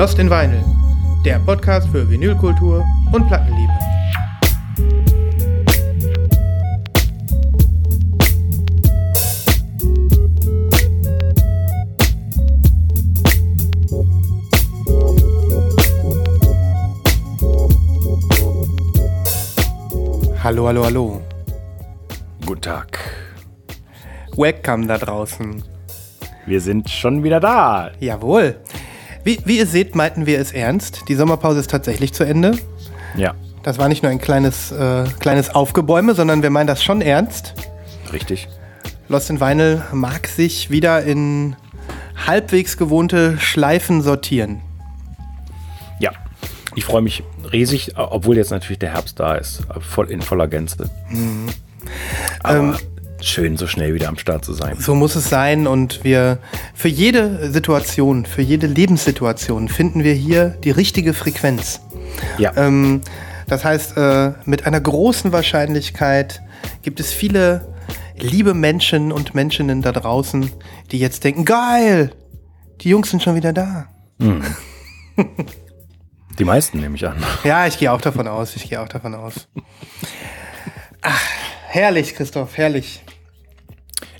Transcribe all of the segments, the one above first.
Lost in Vinyl, der Podcast für Vinylkultur und Plattenliebe. Hallo, hallo, hallo. Guten Tag. Welcome da draußen. Wir sind schon wieder da. Jawohl. Wie, wie ihr seht, meinten wir es ernst. Die Sommerpause ist tatsächlich zu Ende. Ja, Das war nicht nur ein kleines, äh, kleines Aufgebäume, sondern wir meinen das schon ernst. richtig. Lost in Vinyl mag sich wieder in halbwegs gewohnte Schleifen sortieren. Ja, ich freue mich riesig, obwohl jetzt natürlich der Herbst da ist, voll in voller Gänze. Aber schön, so schnell wieder am Start zu sein. So muss es sein und wir für jede Situation, für jede Lebenssituation finden wir hier die richtige Frequenz. Ja, Ähm, das heißt, äh, mit einer großen Wahrscheinlichkeit gibt es viele liebe Menschen und Menschinnen da draußen, die jetzt denken, geil, die Jungs sind schon wieder da. die meisten nehme ich an. Ja, ich gehe auch davon aus, ich gehe auch davon aus. Ach, herrlich, Christoph, herrlich.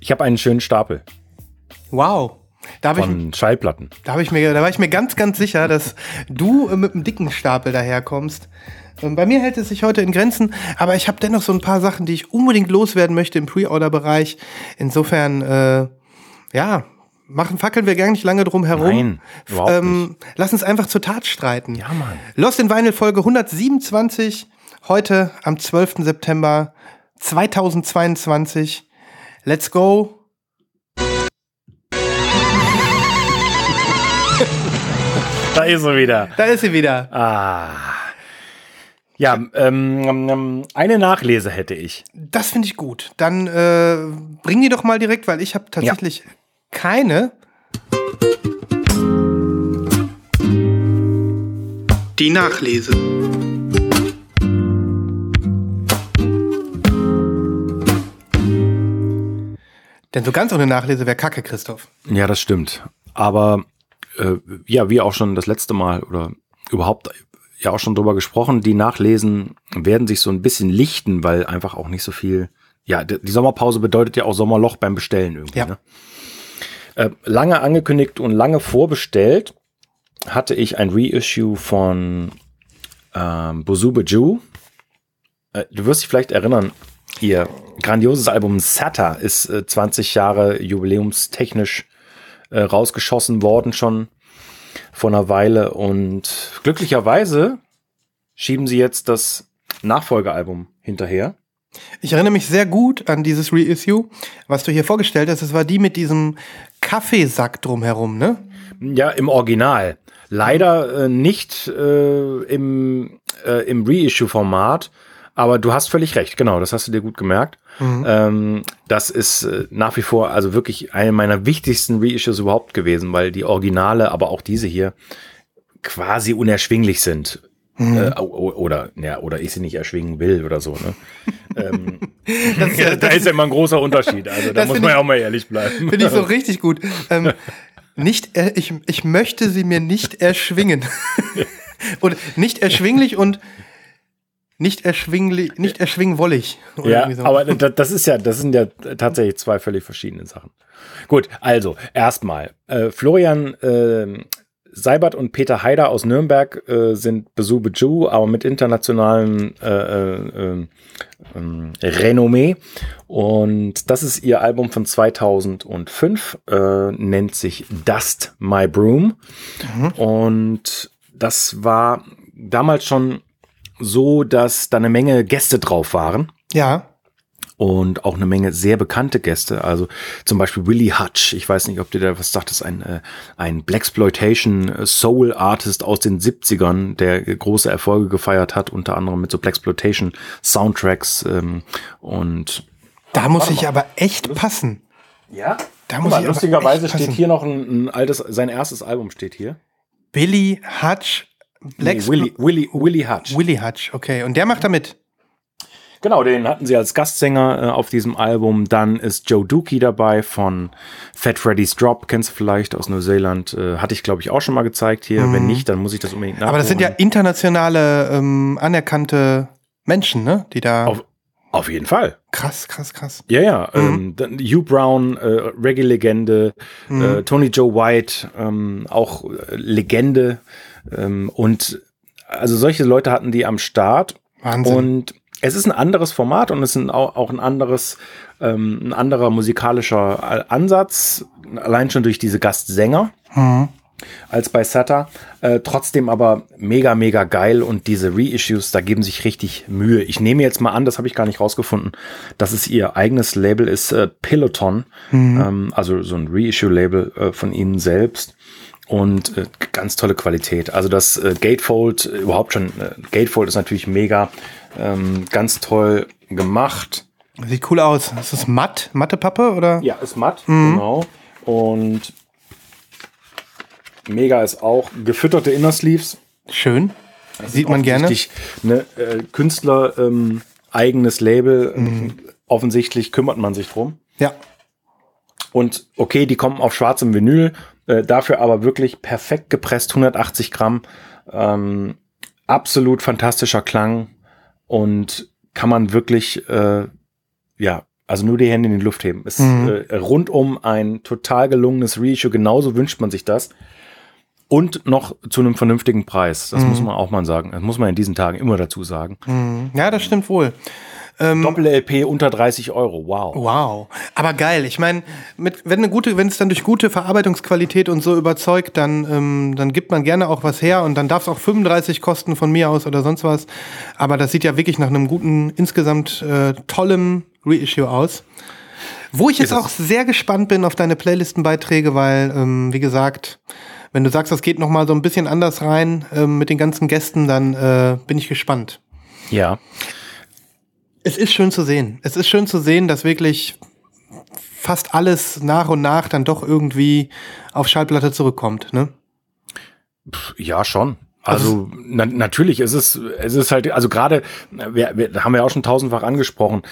Ich habe einen schönen Stapel Wow. Da habe ich, von Schallplatten. da ich mir, da war ich mir ganz, ganz sicher, dass du äh, mit einem dicken Stapel daherkommst. Ähm, Bei mir hält es sich heute in Grenzen, aber ich habe dennoch so ein paar Sachen, die ich unbedingt loswerden möchte im Pre-Order-Bereich. Insofern, äh, ja, machen, fackeln wir gar nicht lange drum herum. Nein, überhaupt ähm, Lass uns einfach zur Tat streiten. Ja, Mann. Lost in Vinyl Folge 127, heute am 12. September 2022. Let's go. Da ist er wieder. Da ist sie wieder. Ah. Ja, ähm, ähm, eine Nachlese hätte ich. Das finde ich gut. Dann äh, bring die doch mal direkt, weil ich habe tatsächlich keine. Die Nachlese. Denn so ganz ohne Nachlese wäre Kacke, Christoph. Ja, das stimmt. Aber äh, ja, wie auch schon das letzte Mal oder überhaupt ja auch schon drüber gesprochen, die Nachlesen werden sich so ein bisschen lichten, weil einfach auch nicht so viel. Ja, die Sommerpause bedeutet ja auch Sommerloch beim Bestellen irgendwie. Ja. Ne? Äh, lange angekündigt und lange vorbestellt hatte ich ein Reissue von ähm, Bozube Jew. Äh, du wirst dich vielleicht erinnern, ihr grandioses Album Sata ist äh, 20 Jahre jubiläumstechnisch äh, rausgeschossen worden schon vor einer Weile und glücklicherweise schieben sie jetzt das Nachfolgealbum hinterher. Ich erinnere mich sehr gut an dieses Reissue, was du hier vorgestellt hast. Das war die mit diesem Kaffeesack drumherum, ne? Ja, im Original. Leider äh, nicht äh, im, äh, im Reissue-Format, aber du hast völlig recht, genau, das hast du dir gut gemerkt. Ähm, das ist äh, nach wie vor also wirklich eine meiner wichtigsten Reissues überhaupt gewesen, weil die Originale, aber auch diese hier quasi unerschwinglich sind. Äh, o- o- oder, ja, oder ich sie nicht erschwingen will oder so. Ne? ähm, Das, ja, äh, da das ist ja immer ein großer Unterschied. Also da muss man ja auch mal ehrlich bleiben. finde ich so richtig gut. Ähm, nicht, äh, ich, ich möchte sie mir nicht erschwingen. und nicht erschwinglich und nicht erschwinglich, nicht erschwingwollig. Oder Ja, so. aber da- das ist ja, das sind ja tatsächlich zwei völlig verschiedene Sachen. Gut, also erstmal äh, Florian äh, Seibert und Peter Haider aus Nürnberg äh, sind Besube Jew, aber mit internationalem äh, äh, äh, ähm, Renommee. Und das ist ihr Album von 2005, äh, nennt sich Dust My Broom. Und das war damals schon so, dass da eine Menge Gäste drauf waren ja, und auch eine Menge sehr bekannte Gäste. Also zum Beispiel Willie Hutch. Ich weiß nicht, ob dir da was sagt. Das ist ein, äh, ein Blaxploitation Soul Artist aus den 70ern, der große Erfolge gefeiert hat, unter anderem mit so Blaxploitation Soundtracks ähm, und da muss ich aber echt passen. ja. Da muss mal, ich aber lustigerweise steht hier noch ein, ein altes, sein erstes Album steht hier. Billy Hutch, Black Nee, Willie, Willie, Willie Hutch. Willy Hutch, okay. Und der macht da mit. Genau, den hatten sie als Gastsänger äh, auf diesem Album. Dann ist Joe Dookie dabei von Fat Freddy's Drop, kennst du vielleicht aus Neuseeland. Äh, hatte ich, glaube ich, auch schon mal gezeigt hier. Mhm. Wenn nicht, dann muss ich das unbedingt nachholen. Aber das sind ja internationale, ähm, anerkannte Menschen, ne? Die da. Auf, auf jeden Fall. Krass, krass, krass. Ja, ja. Mhm. Ähm, Hugh Brown, äh, Reggae-Legende, mhm. äh, Tony Joe White, ähm, auch äh, Legende. Ähm, und also solche Leute hatten die am Start. Wahnsinn. Und es ist ein anderes Format und es ist auch, auch ein anderes, ähm, ein anderer musikalischer Ansatz, allein schon durch diese Gastsänger. Mhm. Als bei Sata. Äh, trotzdem aber mega, mega geil und diese Reissues, da geben sich richtig Mühe. Ich nehme jetzt mal an, das habe ich gar nicht rausgefunden, dass es ihr eigenes Label ist, äh, Peloton. Mhm. Ähm, also so ein Reissue-Label äh, von ihnen selbst und äh, ganz tolle Qualität. Also das äh, Gatefold, überhaupt schon, äh, Gatefold ist natürlich mega, ähm, ganz toll gemacht. Sieht cool aus. Ist das matt? Matte Pappe oder? Ja, ist matt, mhm. genau. Und mega ist auch gefütterte Inner Sleeves. Schön. Das Sieht man gerne. Ne, äh, Künstler ähm, eigenes Label. Mhm. Offensichtlich kümmert man sich drum. Ja. Und okay, die kommen auf schwarzem Vinyl, äh, dafür aber wirklich perfekt gepresst, 180 Gramm. Ähm, absolut fantastischer Klang und kann man wirklich, äh, ja, also nur die Hände in die Luft heben. Ist mhm. äh, rundum ein total gelungenes Reissue, genauso wünscht man sich das. Und noch zu einem vernünftigen Preis. Das mhm. muss man auch mal sagen. Das muss man in diesen Tagen immer dazu sagen. Mhm. Ja, das stimmt wohl. Ähm, Doppel-LP unter 30 Euro, wow. Wow. Aber geil. Ich meine, wenn eine gute, wenn es dann durch gute Verarbeitungsqualität und so überzeugt, dann, ähm, dann gibt man gerne auch was her und dann darf es auch 35 kosten von mir aus oder sonst was. Aber das sieht ja wirklich nach einem guten, insgesamt äh, tollem Reissue aus. Wo ich jetzt auch sehr gespannt bin auf deine Playlistenbeiträge, weil, ähm, wie gesagt, wenn du sagst, das geht noch mal so ein bisschen anders rein ähm, mit den ganzen Gästen, dann äh, bin ich gespannt. Ja. Es ist schön zu sehen. Es ist schön zu sehen, dass wirklich fast alles nach und nach dann doch irgendwie auf Schallplatte zurückkommt, ne? Ja, schon. Also, also na, natürlich ist es, es ist halt, also gerade, wir, wir haben ja auch schon tausendfach angesprochen,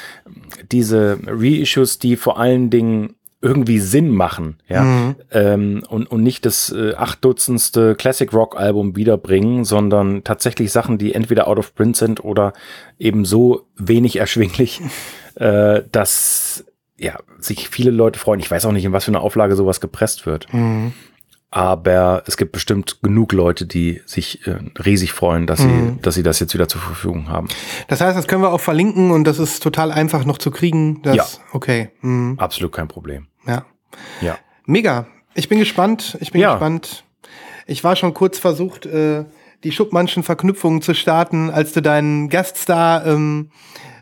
diese Reissues, die vor allen Dingen irgendwie Sinn machen, ja, mhm. ähm, und, und nicht das äh, achtdutzendste Classic Rock Album wiederbringen, sondern tatsächlich Sachen, die entweder out of print sind oder eben so wenig erschwinglich, äh, dass ja sich viele Leute freuen. Ich weiß auch nicht, in was für eine Auflage sowas gepresst wird. Mhm. Aber es gibt bestimmt genug Leute, die sich äh, riesig freuen, dass mhm. sie, dass sie das jetzt wieder zur Verfügung haben. Das heißt, das können wir auch verlinken und das ist total einfach noch zu kriegen. Das, ja. Okay. Mhm. Absolut kein Problem. Ja. Ja. Mega. Ich bin gespannt. Ich bin ja. gespannt. Ich war schon kurz versucht, äh, die Schubmannschen Verknüpfungen zu starten, als du deinen Gaststar ähm,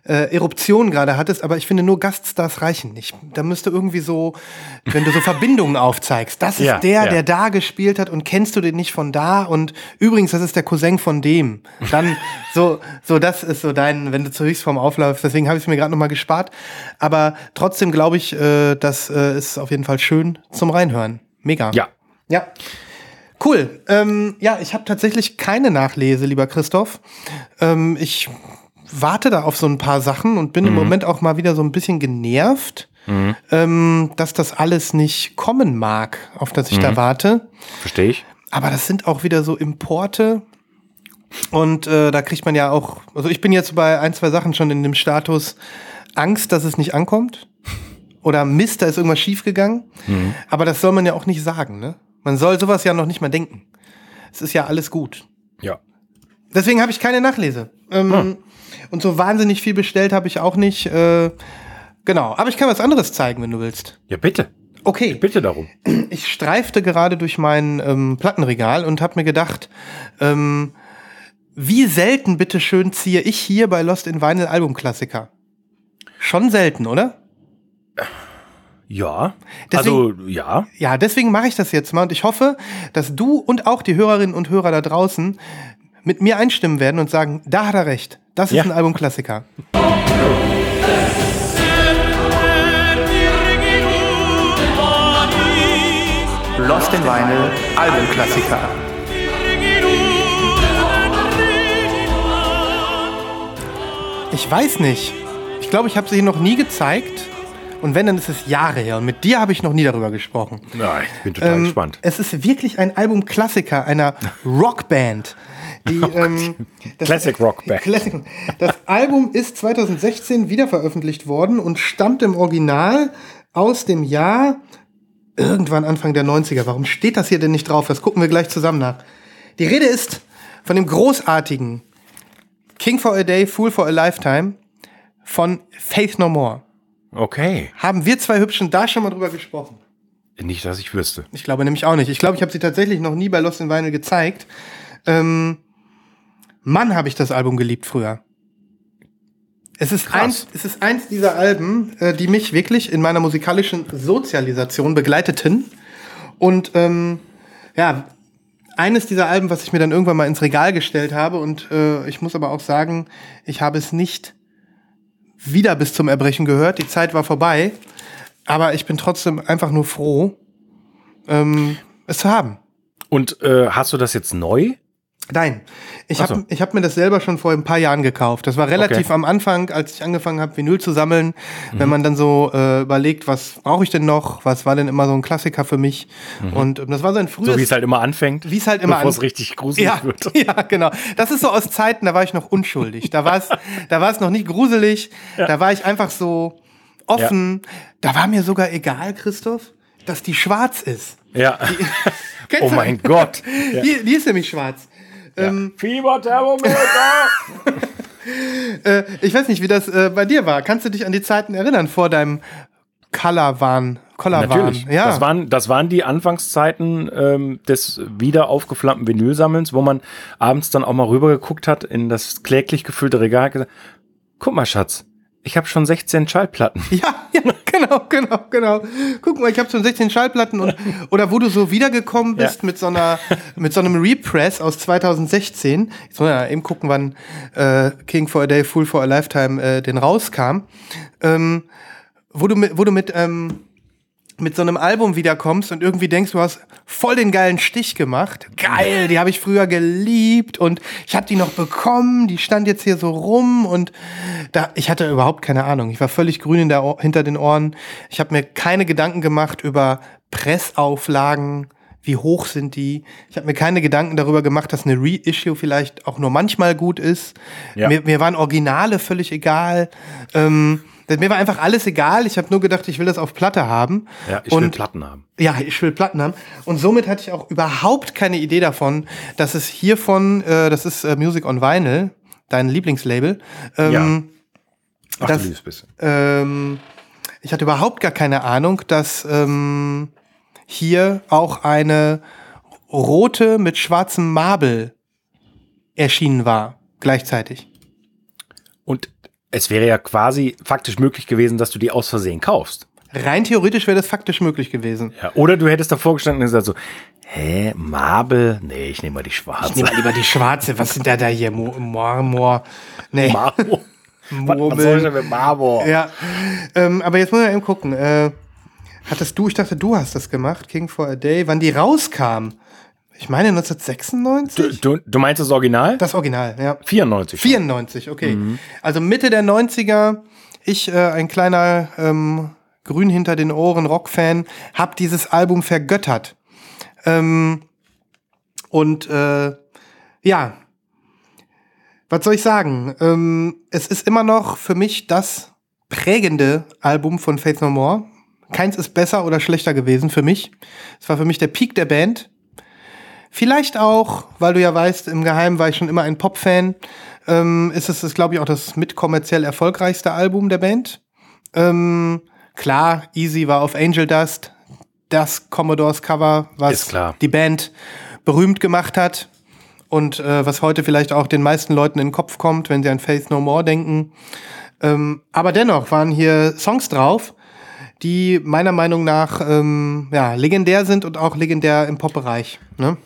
äh, Eruption gerade hattest, aber ich finde nur Gaststars reichen nicht. Da müsste irgendwie so, wenn du so Verbindungen aufzeigst, das ist ja, der, ja. der da gespielt hat und kennst du den nicht von da und übrigens, das ist der Cousin von dem. Dann so, so das ist so dein, wenn du zur Höchstform aufläufst, deswegen habe ich es mir gerade nochmal gespart. Aber trotzdem glaube ich, äh, das äh, ist auf jeden Fall schön zum Reinhören. Mega. Ja. Ja. Cool. Ähm, ja, ich habe tatsächlich keine Nachlese, lieber Christoph. Ähm, ich warte da auf so ein paar Sachen und bin mhm. im Moment auch mal wieder so ein bisschen genervt, mhm. ähm, dass das alles nicht kommen mag, auf das ich mhm. da warte. Verstehe ich. Aber das sind auch wieder so Importe. Und äh, da kriegt man ja auch, also ich bin jetzt bei ein, zwei Sachen schon in dem Status Angst, dass es nicht ankommt. Oder Mist, da ist irgendwas schiefgegangen. Mhm. Aber das soll man ja auch nicht sagen, ne? Man soll sowas ja noch nicht mal denken. Es ist ja alles gut. Ja. Deswegen habe ich keine Nachlese. Ähm, hm. Und so wahnsinnig viel bestellt habe ich auch nicht. Äh, genau. Aber ich kann was anderes zeigen, wenn du willst. Ja, bitte. Okay. Ich bitte darum. Ich streifte gerade durch mein ähm, Plattenregal und habe mir gedacht, ähm, wie selten, bitteschön, ziehe ich hier bei Lost in Vinyl Albumklassiker? Schon selten, oder? Ja, deswegen, also ja. Ja, deswegen mache ich das jetzt mal und ich hoffe, dass du und auch die Hörerinnen und Hörer da draußen mit mir einstimmen werden und sagen, da hat er recht. Das ist ja. ein Albumklassiker. Lost in Vinyl Albumklassiker. Ich weiß nicht. Ich glaube, ich habe sie noch nie gezeigt. Und wenn, dann ist es Jahre her. Und mit dir habe ich noch nie darüber gesprochen. Ja, ich bin total Ähm, gespannt. Es ist wirklich ein Album-Klassiker einer Rockband. Die, ähm, das, Classic Rock Band. Classic. Das Album ist 2016 wiederveröffentlicht worden und stammt im Original aus dem Jahr irgendwann Anfang der 90er. Warum steht das hier denn nicht drauf? Das gucken wir gleich zusammen nach. Die Rede ist von dem großartigen King for a Day, Fool for a Lifetime von Faith No More. Okay. Haben wir zwei Hübschen da schon mal drüber gesprochen? Nicht, dass ich wüsste. Ich glaube nämlich auch nicht. Ich glaube, ich habe sie tatsächlich noch nie bei Lost in Vinyl gezeigt. Ähm, Mann, habe ich das Album geliebt früher. Es ist, Krass. eins, es ist eins dieser Alben, äh, die mich wirklich in meiner musikalischen Sozialisation begleiteten. Und ähm, ja, eines dieser Alben, was ich mir dann irgendwann mal ins Regal gestellt habe. Und äh, ich muss aber auch sagen, ich habe es nicht wieder bis zum Erbrechen gehört. Die Zeit war vorbei. Aber ich bin trotzdem einfach nur froh, ähm, es zu haben. Und äh, hast du das jetzt neu? Nein, ich Ach so. habe ich hab mir das selber schon vor ein paar Jahren gekauft. Das war relativ Okay. am Anfang, als ich angefangen habe, Vinyl zu sammeln. Mhm. Wenn man dann so äh, überlegt, was brauche ich denn noch? Was war denn immer so ein Klassiker für mich? Und ähm, das war so ein frühes... Mhm. So wie es halt immer anfängt. Wie es halt immer Bevor es richtig gruselig ja, wird. ja, genau. Das ist so aus Zeiten, da war ich noch unschuldig. Da war es, da war es noch nicht gruselig. Da war ich einfach so offen. Da war mir sogar egal, Christoph, dass die schwarz ist. Ja. Kennst Oh mein Gott. Ja. Die, die ist nämlich schwarz. Ähm, Fieberthermometer. äh, ich weiß nicht, wie das äh, bei dir war. Kannst du dich an die Zeiten erinnern vor deinem Colorwahn? Colorwahn, Natürlich. ja. Das, waren, das waren die Anfangszeiten ähm, des wieder aufgeflammten Vinylsammelns, wo man abends dann auch mal rübergeguckt hat in das kläglich gefüllte Regal guck mal, Schatz, ich habe schon 16 Schallplatten. Ja, ja, genau, genau, genau. Guck mal, ich habe schon 16 Schallplatten und oder wo du so wiedergekommen bist Ja. mit so einer mit so einem Repress aus 2016. Jetzt muss man ja eben gucken, wann äh, King for a Day, Fool for a Lifetime äh, den rauskam. Ähm, wo du mit, wo du mit ähm, mit so einem Album wiederkommst und irgendwie denkst, du hast voll den geilen Stich gemacht. Geil, die habe ich früher geliebt und ich habe die noch bekommen, die stand jetzt hier so rum und da ich hatte überhaupt keine Ahnung. Ich war völlig grün der, hinter den Ohren. Ich habe mir keine Gedanken gemacht über Pressauflagen, wie hoch sind die. Ich habe mir keine Gedanken darüber gemacht, dass eine Reissue vielleicht auch nur manchmal gut ist. Ja. Mir, mir waren Originale völlig egal. Ähm, mir war einfach alles egal. Ich habe nur gedacht, ich will das auf Platte haben. Ja, ich will und Platten haben. ja, ich will Platten haben. Und somit hatte ich auch überhaupt keine Idee davon, dass es hiervon, äh, das ist äh, Music on Vinyl, dein Lieblingslabel. Ähm, Ach, das- du liebes bisschen. ähm, ich hatte überhaupt gar keine Ahnung, dass ähm, hier auch eine rote mit schwarzem Marble erschienen war, gleichzeitig. Und es wäre ja quasi faktisch möglich gewesen, dass du die aus Versehen kaufst. Rein theoretisch wäre das faktisch möglich gewesen. Ja, oder du hättest davor gestanden und gesagt so, hä, Marble? Nee, ich nehme mal die Ich schwarze. nehme mal lieber die schwarze. Was sind da da hier? Mo- Marmor. Nee. Marmor. Was, soll ich denn mit Marmor? Ja, ähm, aber jetzt muss man eben gucken. Äh, hattest du, ich dachte, du hast das gemacht, King for a Day, wann die rauskam. Ich meine 1996? Du, du, du meinst das Original? das Original, ja. 94. 94, okay. Mhm. Also Mitte der 90er, ich, äh, ein kleiner ähm, Grün hinter den Ohren Rockfan, hab dieses Album vergöttert. Ähm, und äh, ja, was soll ich sagen? Ähm, es ist immer noch für mich das prägende Album von Faith No More. Keins ist besser oder schlechter gewesen für mich. Es war für mich der Peak der Band. Vielleicht auch, weil du ja weißt, im Geheimen war ich schon immer ein Pop-Fan, ähm, ist es, glaube ich, auch das mit kommerziell erfolgreichste Album der Band. Ähm, klar, Easy war auf Angel Dust, das Commodores Cover, was die Band berühmt gemacht hat und äh, was heute vielleicht auch den meisten Leuten in den Kopf kommt, wenn sie an Faith No More denken. Ähm, aber dennoch waren hier Songs drauf, die meiner Meinung nach ähm, ja, legendär sind und auch legendär im Pop-Bereich. Ne?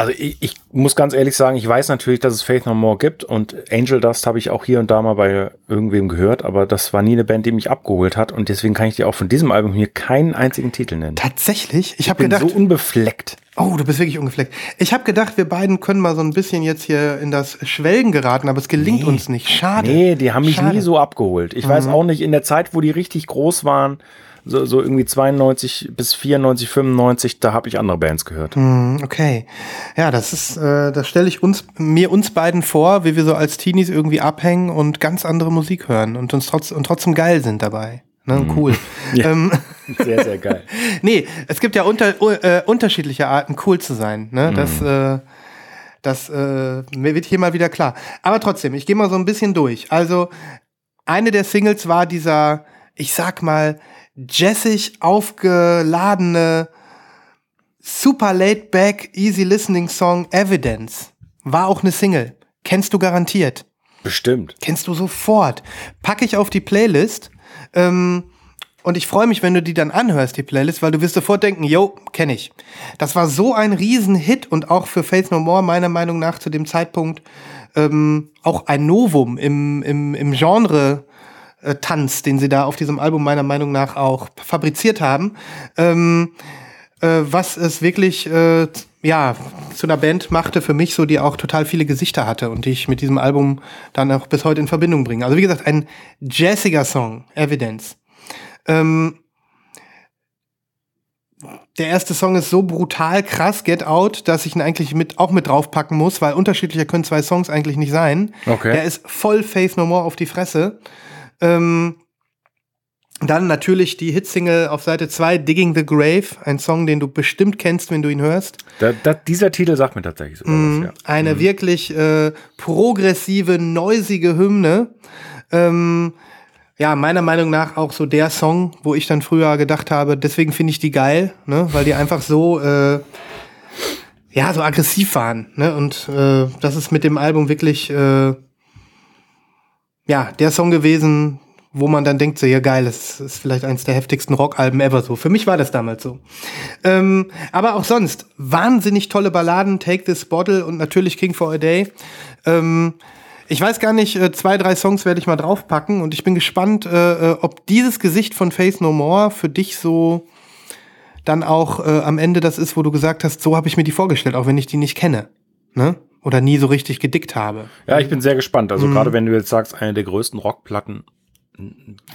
Also ich, ich muss ganz ehrlich sagen, ich weiß natürlich, dass es Faith No More gibt und Angel Dust habe ich auch hier und da mal bei irgendwem gehört, aber das war nie eine Band, die mich abgeholt hat und deswegen kann ich dir auch von diesem Album hier keinen einzigen Titel nennen. Tatsächlich? Ich habe gedacht, so unbefleckt. Oh, du bist wirklich ungefleckt. Ich habe gedacht, wir beiden können mal so ein bisschen jetzt hier in das Schwelgen geraten, aber es gelingt Nee. uns nicht. Schade. Nee, die haben mich Schade. Mhm. nie so abgeholt. Ich weiß auch nicht, in der Zeit, wo die richtig groß waren, so, so irgendwie 92 bis 94, 95, da habe ich andere Bands gehört. Hm, Okay. Ja, das ist, äh, das stelle ich uns, mir uns beiden vor, wie wir so als Teenies irgendwie abhängen und ganz andere Musik hören und uns trotz, und trotzdem geil sind dabei. Ne, cool. Mhm. Ja. Ähm, Sehr, sehr geil. nee, es gibt ja unter, äh, unterschiedliche Arten, cool zu sein. Ne? Das, äh, das äh, mir wird hier mal wieder klar. Aber trotzdem, ich gehe mal so ein bisschen durch. Also, eine der Singles war dieser, ich sag mal, jazzig aufgeladene, super laid back, easy listening Song Evidence. War auch eine Single. Kennst du garantiert. Bestimmt. Kennst du sofort. Packe ich auf die Playlist. Ähm, und ich freue mich, wenn du die dann anhörst, die Playlist, weil du wirst sofort denken, yo, kenne ich. Das war so ein Riesenhit und auch für Faith No More meiner Meinung nach zu dem Zeitpunkt ähm, auch ein Novum im, im, im Genre. Äh, Tanz, den sie da auf diesem Album meiner Meinung nach auch fabriziert haben, ähm, äh, was es wirklich äh, ja zu einer Band machte für mich so, die auch total viele Gesichter hatte und die ich mit diesem Album dann auch bis heute in Verbindung bringe. Also wie gesagt, ein jazziger Song, Evidence. Ähm, der erste Song ist so brutal krass, Get Out, dass ich ihn eigentlich mit, auch mit draufpacken muss, weil unterschiedlicher können zwei Songs eigentlich nicht sein. Okay. Der ist voll Faith No More auf die Fresse. Ähm, dann natürlich die Hitsingle auf Seite 2, Digging the Grave, ein Song, den du bestimmt kennst, wenn du ihn hörst. Da, da, dieser Titel sagt mir tatsächlich sogar was, ja. Eine wirklich äh, progressive, noisige Hymne. Ähm, ja, meiner Meinung nach auch so der Song, wo ich dann früher gedacht habe, deswegen finde ich die geil, ne? weil die einfach so, äh, ja, so aggressiv waren. Ne? Und äh, das ist mit dem Album wirklich, äh, ja, der Song gewesen, wo man dann denkt, so, ja geil, das ist vielleicht eins der heftigsten Rockalben ever so. Für mich war das damals so. Ähm, aber auch sonst, wahnsinnig tolle Balladen, Take This Bottle und natürlich King for a Day. Ähm, ich weiß gar nicht, äh, zwei, drei Songs werde ich mal draufpacken und ich bin gespannt, äh, äh, ob dieses Gesicht von Faith No More für dich so dann auch äh, am Ende das ist, wo du gesagt hast, so habe ich mir die vorgestellt, auch wenn ich die nicht kenne. Ne? Oder nie so richtig gedickt habe. Ja, ich bin sehr gespannt. Mhm. Also gerade wenn du jetzt sagst, eine der größten Rockplatten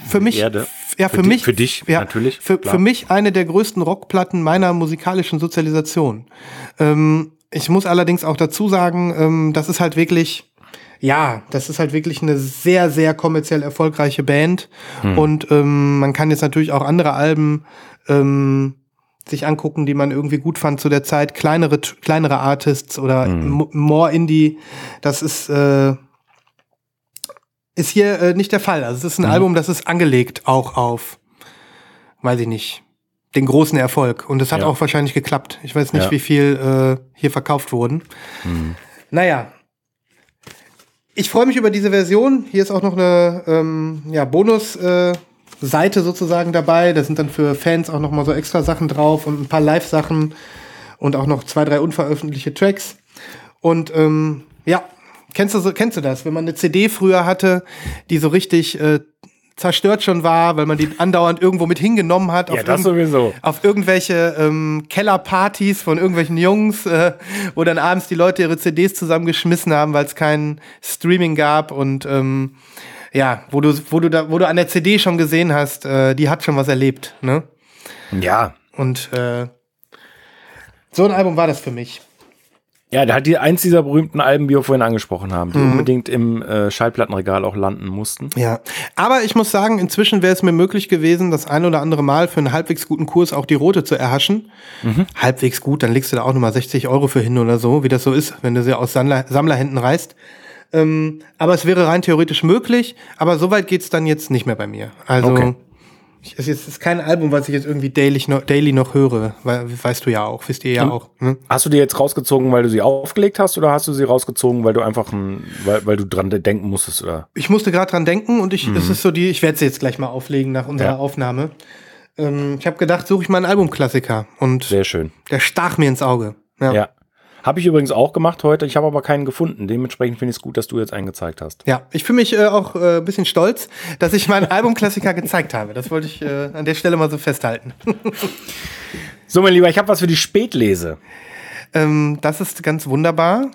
Für mich, Erde. ja, für, Für di- mich, für dich ja, natürlich, Für, klar. für mich eine der größten Rockplatten meiner musikalischen Sozialisation. Ähm, ich muss allerdings auch dazu sagen, ähm, das ist halt wirklich, ja, das ist halt wirklich eine sehr, sehr kommerziell erfolgreiche Band. Hm. Und ähm, man kann jetzt natürlich auch andere Alben ähm, sich angucken, die man irgendwie gut fand zu der Zeit. Kleinere, kleinere Artists oder Hm. m- more Indie. Das ist, äh, ist hier äh, nicht der Fall. Also es ist ein Mhm. Album, das ist angelegt auch auf, weiß ich nicht, den großen Erfolg. Und es hat Ja. auch wahrscheinlich geklappt. Ich weiß nicht, Ja. wie viel äh, hier verkauft wurden. Naja. Ich freue mich über diese Version. Hier ist auch noch eine ähm, ja, Bonus-Seite äh, Seite sozusagen dabei. Da sind dann für Fans auch noch mal so extra Sachen drauf und ein paar Live-Sachen und auch noch zwei, drei unveröffentlichte Tracks. Und ähm, ja, kennst du, so, kennst du das? Wenn man eine CD früher hatte, die so richtig äh, zerstört schon war, weil man die andauernd irgendwo mit hingenommen hat. Ja, auf das sowieso. auf irgendwelche ähm, Kellerpartys von irgendwelchen Jungs, äh, wo dann abends die Leute ihre CDs zusammengeschmissen haben, weil es kein Streaming gab und ähm, ja, wo du, wo du da, wo du an der CD schon gesehen hast, äh, die hat schon was erlebt, ne? Ja. Und äh, so ein Album war das für mich. Ja, der hat die eins dieser berühmten Alben, die wir vorhin angesprochen haben, Mhm. die unbedingt im äh, Schallplattenregal auch landen mussten. Ja, aber ich muss sagen, inzwischen wäre es mir möglich gewesen, das ein oder andere Mal für einen halbwegs guten Kurs auch die rote zu erhaschen. Halbwegs gut, dann legst du da auch nochmal 60 Euro für hin oder so, wie das so ist, wenn du sie aus Sammler, Sammlerhänden reißt. Ähm, aber es wäre rein theoretisch möglich, aber so weit geht's dann jetzt nicht mehr bei mir. Also Okay. ich, es ist kein Album, was ich jetzt irgendwie daily noch, daily noch höre, weil, weißt du ja auch, wisst ihr ja auch. Ne? Hast du die jetzt rausgezogen, weil du sie aufgelegt hast, oder hast du sie rausgezogen, weil du einfach ein, weil, weil du dran denken musstest, oder? Ich musste gerade dran denken und ich, es ist so die, ich werde sie jetzt gleich mal auflegen nach unserer Ja. Aufnahme. Ähm, ich habe gedacht, suche ich mal einen Albumklassiker und Sehr schön. der stach mir ins Auge. Ja. Ja. Habe ich übrigens auch gemacht heute. Ich habe aber keinen gefunden. Dementsprechend finde ich es gut, dass du jetzt einen gezeigt hast. Ja, ich fühle mich äh, auch äh, ein bisschen stolz, dass ich meinen Albumklassiker gezeigt habe. Das wollte ich äh, an der Stelle mal so festhalten. So, mein Lieber, ich habe was für die Spätlese. Ähm, das ist ganz wunderbar.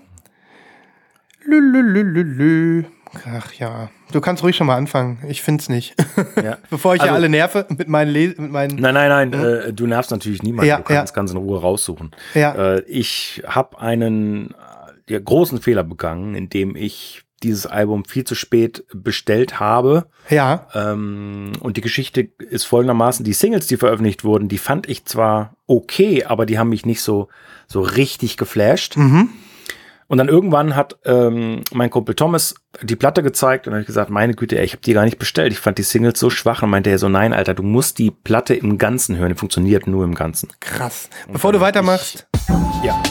Lülülülülü. Ach ja, du kannst ruhig schon mal anfangen. Ich find's nicht. Ja. Bevor ich Also- ja alle nerve mit meinen, Le mit meinen Nein, nein, nein, äh, du nervst natürlich niemanden. Ja, du kannst ja. ganz in Ruhe raussuchen. Ja. Äh, ich habe einen ja, großen Fehler begangen, indem ich dieses Album viel zu spät bestellt habe. Ja, Ähm, und die Geschichte ist folgendermaßen, die Singles, die veröffentlicht wurden, die fand ich zwar okay, aber die haben mich nicht so, so richtig geflasht. Und dann irgendwann hat ähm, mein Kumpel Thomas die Platte gezeigt und habe ich gesagt, meine Güte, ey, ich habe die gar nicht bestellt. Ich fand die Singles so schwach und meinte er so, nein, Alter, du musst die Platte im Ganzen hören. Die funktioniert nur im Ganzen. krass. Bevor du weitermachst, Ja.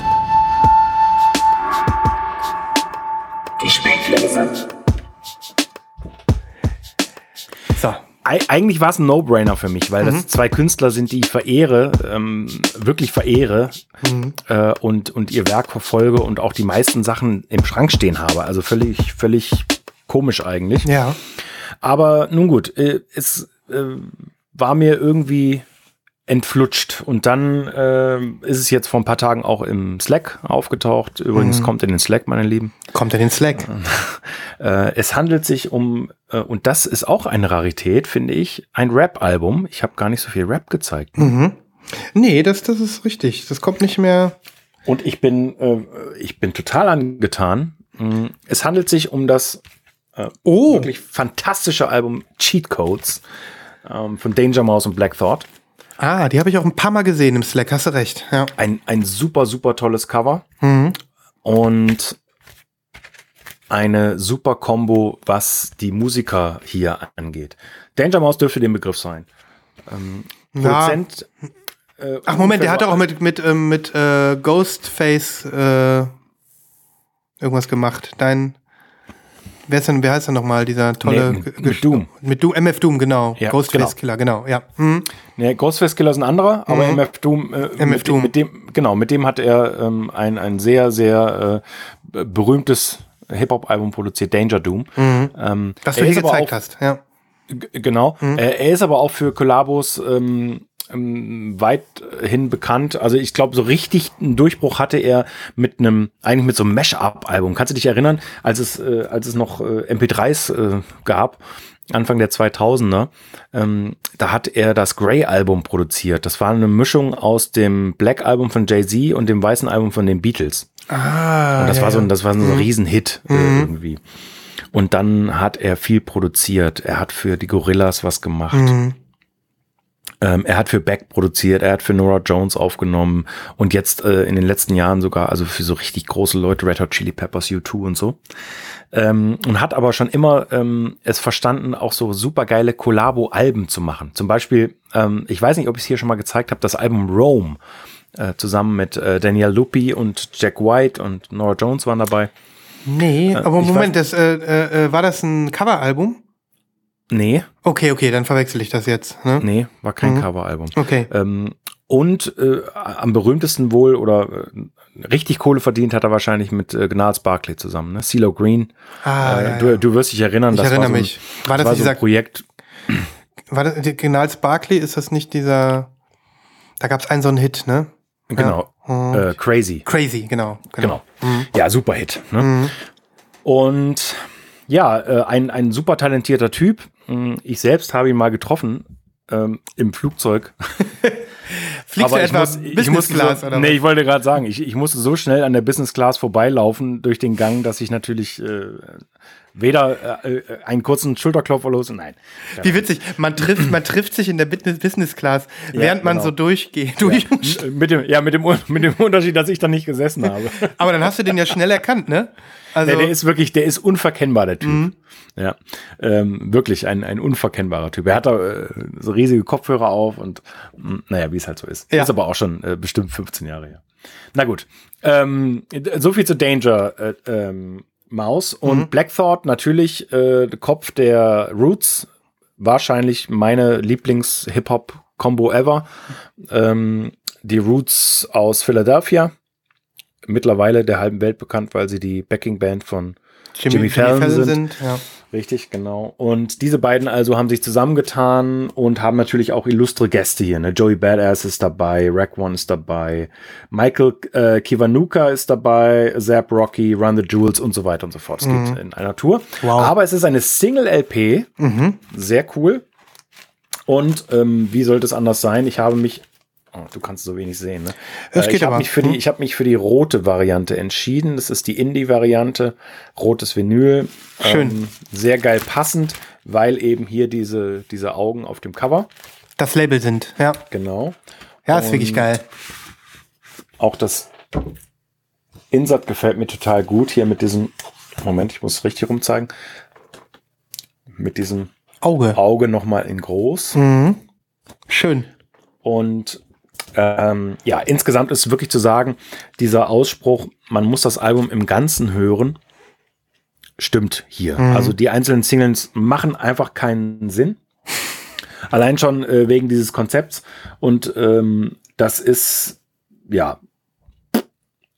Die Spätleser. Eigentlich war es ein No-Brainer für mich, weil das zwei Künstler sind, die ich verehre, ähm, wirklich verehre äh, und, und ihr Werk verfolge und auch die meisten Sachen im Schrank stehen habe. Also völlig, völlig komisch eigentlich. Ja. Aber nun gut, äh, es äh, war mir irgendwie entflutscht. Und dann äh, ist es jetzt vor ein paar Tagen auch im Slack aufgetaucht. Übrigens kommt in den Slack, meine Lieben. Kommt in den Slack. Äh, es handelt sich um, äh, und das ist auch eine Rarität, finde ich, ein Rap-Album. Ich habe gar nicht so viel Rap gezeigt. Nee, das, das ist richtig. Das kommt nicht mehr. Und ich bin, äh, ich bin total angetan. Mm, Es handelt sich um das Oh, wirklich fantastische Album Cheat Codes ähm, von Danger Mouse und Black Thought. Ah, die habe ich auch ein paar Mal gesehen im Slack. Hast du recht. Ja. Ein, ein super, super tolles Cover. Und eine super Combo, was die Musiker hier angeht. Danger Mouse dürfte den Begriff sein. Ähm, Ja. Produzent. äh, Ach Moment, der hat auch mit mit ähm, mit äh, Ghostface äh, irgendwas gemacht. Dein Wer ist denn, wer heißt denn nochmal, dieser tolle Nee, mit- Doom. Mit Doom, MF Doom, genau. Ja, Ghostface genau. Killer, genau, ja. Hm. Nee, Ghostface Killer ist ein anderer, aber MF Doom, äh, MF mit, Doom. mit dem, genau, mit dem hat er ähm, ein, ein sehr, sehr äh, berühmtes Hip-Hop-Album produziert, Danger Doom. Ähm, Was er du hier gezeigt auch, hast, ja. Genau. Äh, er ist aber auch für Kollabos ähm, ähm, weithin bekannt. Also ich glaube, so richtig einen Durchbruch hatte er mit einem, eigentlich mit so einem Mash-Up-Album. Kannst du dich erinnern, als es, äh, als es noch äh, MP3s äh, gab? Anfang der 2000er, ähm, da hat er das Grey-Album produziert. Das war eine Mischung aus dem Black-Album von Jay-Z und dem weißen Album von den Beatles. Ah, Und das ja, war so ein, das war so ein Riesenhit äh, irgendwie. Und dann hat er viel produziert. Er hat für die Gorillas was gemacht. Ähm, er hat für Beck produziert, er hat für Nora Jones aufgenommen und jetzt äh, in den letzten Jahren sogar, also für so richtig große Leute, Red Hot Chili Peppers, U2 und so. Ähm, und hat aber schon immer ähm, es verstanden, auch so super geile Collabo-Alben zu machen. Zum Beispiel, ähm, ich weiß nicht, ob ich es hier schon mal gezeigt habe, das Album Rome äh, zusammen mit äh, Daniel Lupi und Jack White und Nora Jones waren dabei. Nee, aber ich Moment, das, äh, äh, äh, war das ein Coveralbum? Nee, Okay, okay, dann verwechsel ich das jetzt. Ne? nee, war kein Coveralbum. Okay. Ähm, und äh, am berühmtesten wohl oder äh, richtig Kohle verdient hat er wahrscheinlich mit äh, Gnarls Barkley zusammen, ne? CeeLo Green. Ah, äh, ja, du, ja. du wirst dich erinnern, Ich das erinnere war so ein, mich. War das war nicht so ein dieser- Projekt. War das die Gnals Barkley? Ist das nicht dieser. Da gab es einen so einen Hit, ne? Genau. Und- Äh, crazy. Crazy, genau. Genau. Ja, super Hit. Ne? Und ja, äh, ein, ein super talentierter Typ. Mm, Ich selbst habe ihn mal getroffen ähm, im Flugzeug. Fliegst du ich etwa muss- Business musste Class oder Nee, ich wollte gerade sagen, ich, ich musste so schnell an der Business Class vorbeilaufen durch den Gang, dass ich natürlich äh, weder äh, äh, einen kurzen Schulterklopfer los, nein. Wie witzig. Man trifft, man trifft sich in der Business Class, während man genau. so durchgeht. Durch Mit dem, ja, mit dem, mit dem Unterschied, dass ich da nicht gesessen habe. Aber dann hast du den ja schnell erkannt, ne? Also, Der, der ist wirklich, der ist unverkennbar, der Typ. Ja, ähm, wirklich ein, ein unverkennbarer Typ. Er hat da äh, so riesige Kopfhörer auf und mh, naja, wie es halt so ist. Ja. Ist aber auch schon äh, bestimmt 15 Jahre her. Na gut, ähm, so viel zu Danger äh, ähm, Maus und Black Thought natürlich äh, Kopf der Roots, wahrscheinlich meine Lieblings-Hip-Hop-Combo ever. Ähm, die Roots aus Philadelphia, mittlerweile der halben Welt bekannt, weil sie die Backing Band von Jimmy Fallon sind. ja. Richtig, genau. Und diese beiden also haben sich zusammengetan und haben natürlich auch illustre Gäste hier. Ne? Joey Badass ist dabei, Rack One ist dabei, Michael äh, Kiwanuka ist dabei, Zap Rocky, Run the Jewels und so weiter und so fort. Es mhm. geht in einer Tour. Wow. Aber es ist eine Single-LP. Mhm. Sehr cool. Und ähm, wie sollte es anders sein? Ich habe mich Oh, du kannst so wenig sehen. Ne? Es äh, ich habe mich, für die, ich hab mich für die rote Variante entschieden. Das ist die Indie-Variante. Rotes Vinyl. Schön. Ähm, sehr geil passend, weil eben hier diese, diese Augen auf dem Cover. Das Label sind, ja. Genau. Ja, ist Und wirklich geil. Auch das Insert gefällt mir total gut. Hier mit diesem, Moment, ich muss es richtig rumzeigen. Mit diesem Auge, Auge nochmal in groß. Mhm. Schön. Und ähm, ja, insgesamt ist wirklich zu sagen, dieser Ausspruch, man muss das Album im Ganzen hören, stimmt hier. Mhm. Also die einzelnen Singles machen einfach keinen Sinn. Allein schon äh, wegen dieses Konzepts. Und ähm, das ist ja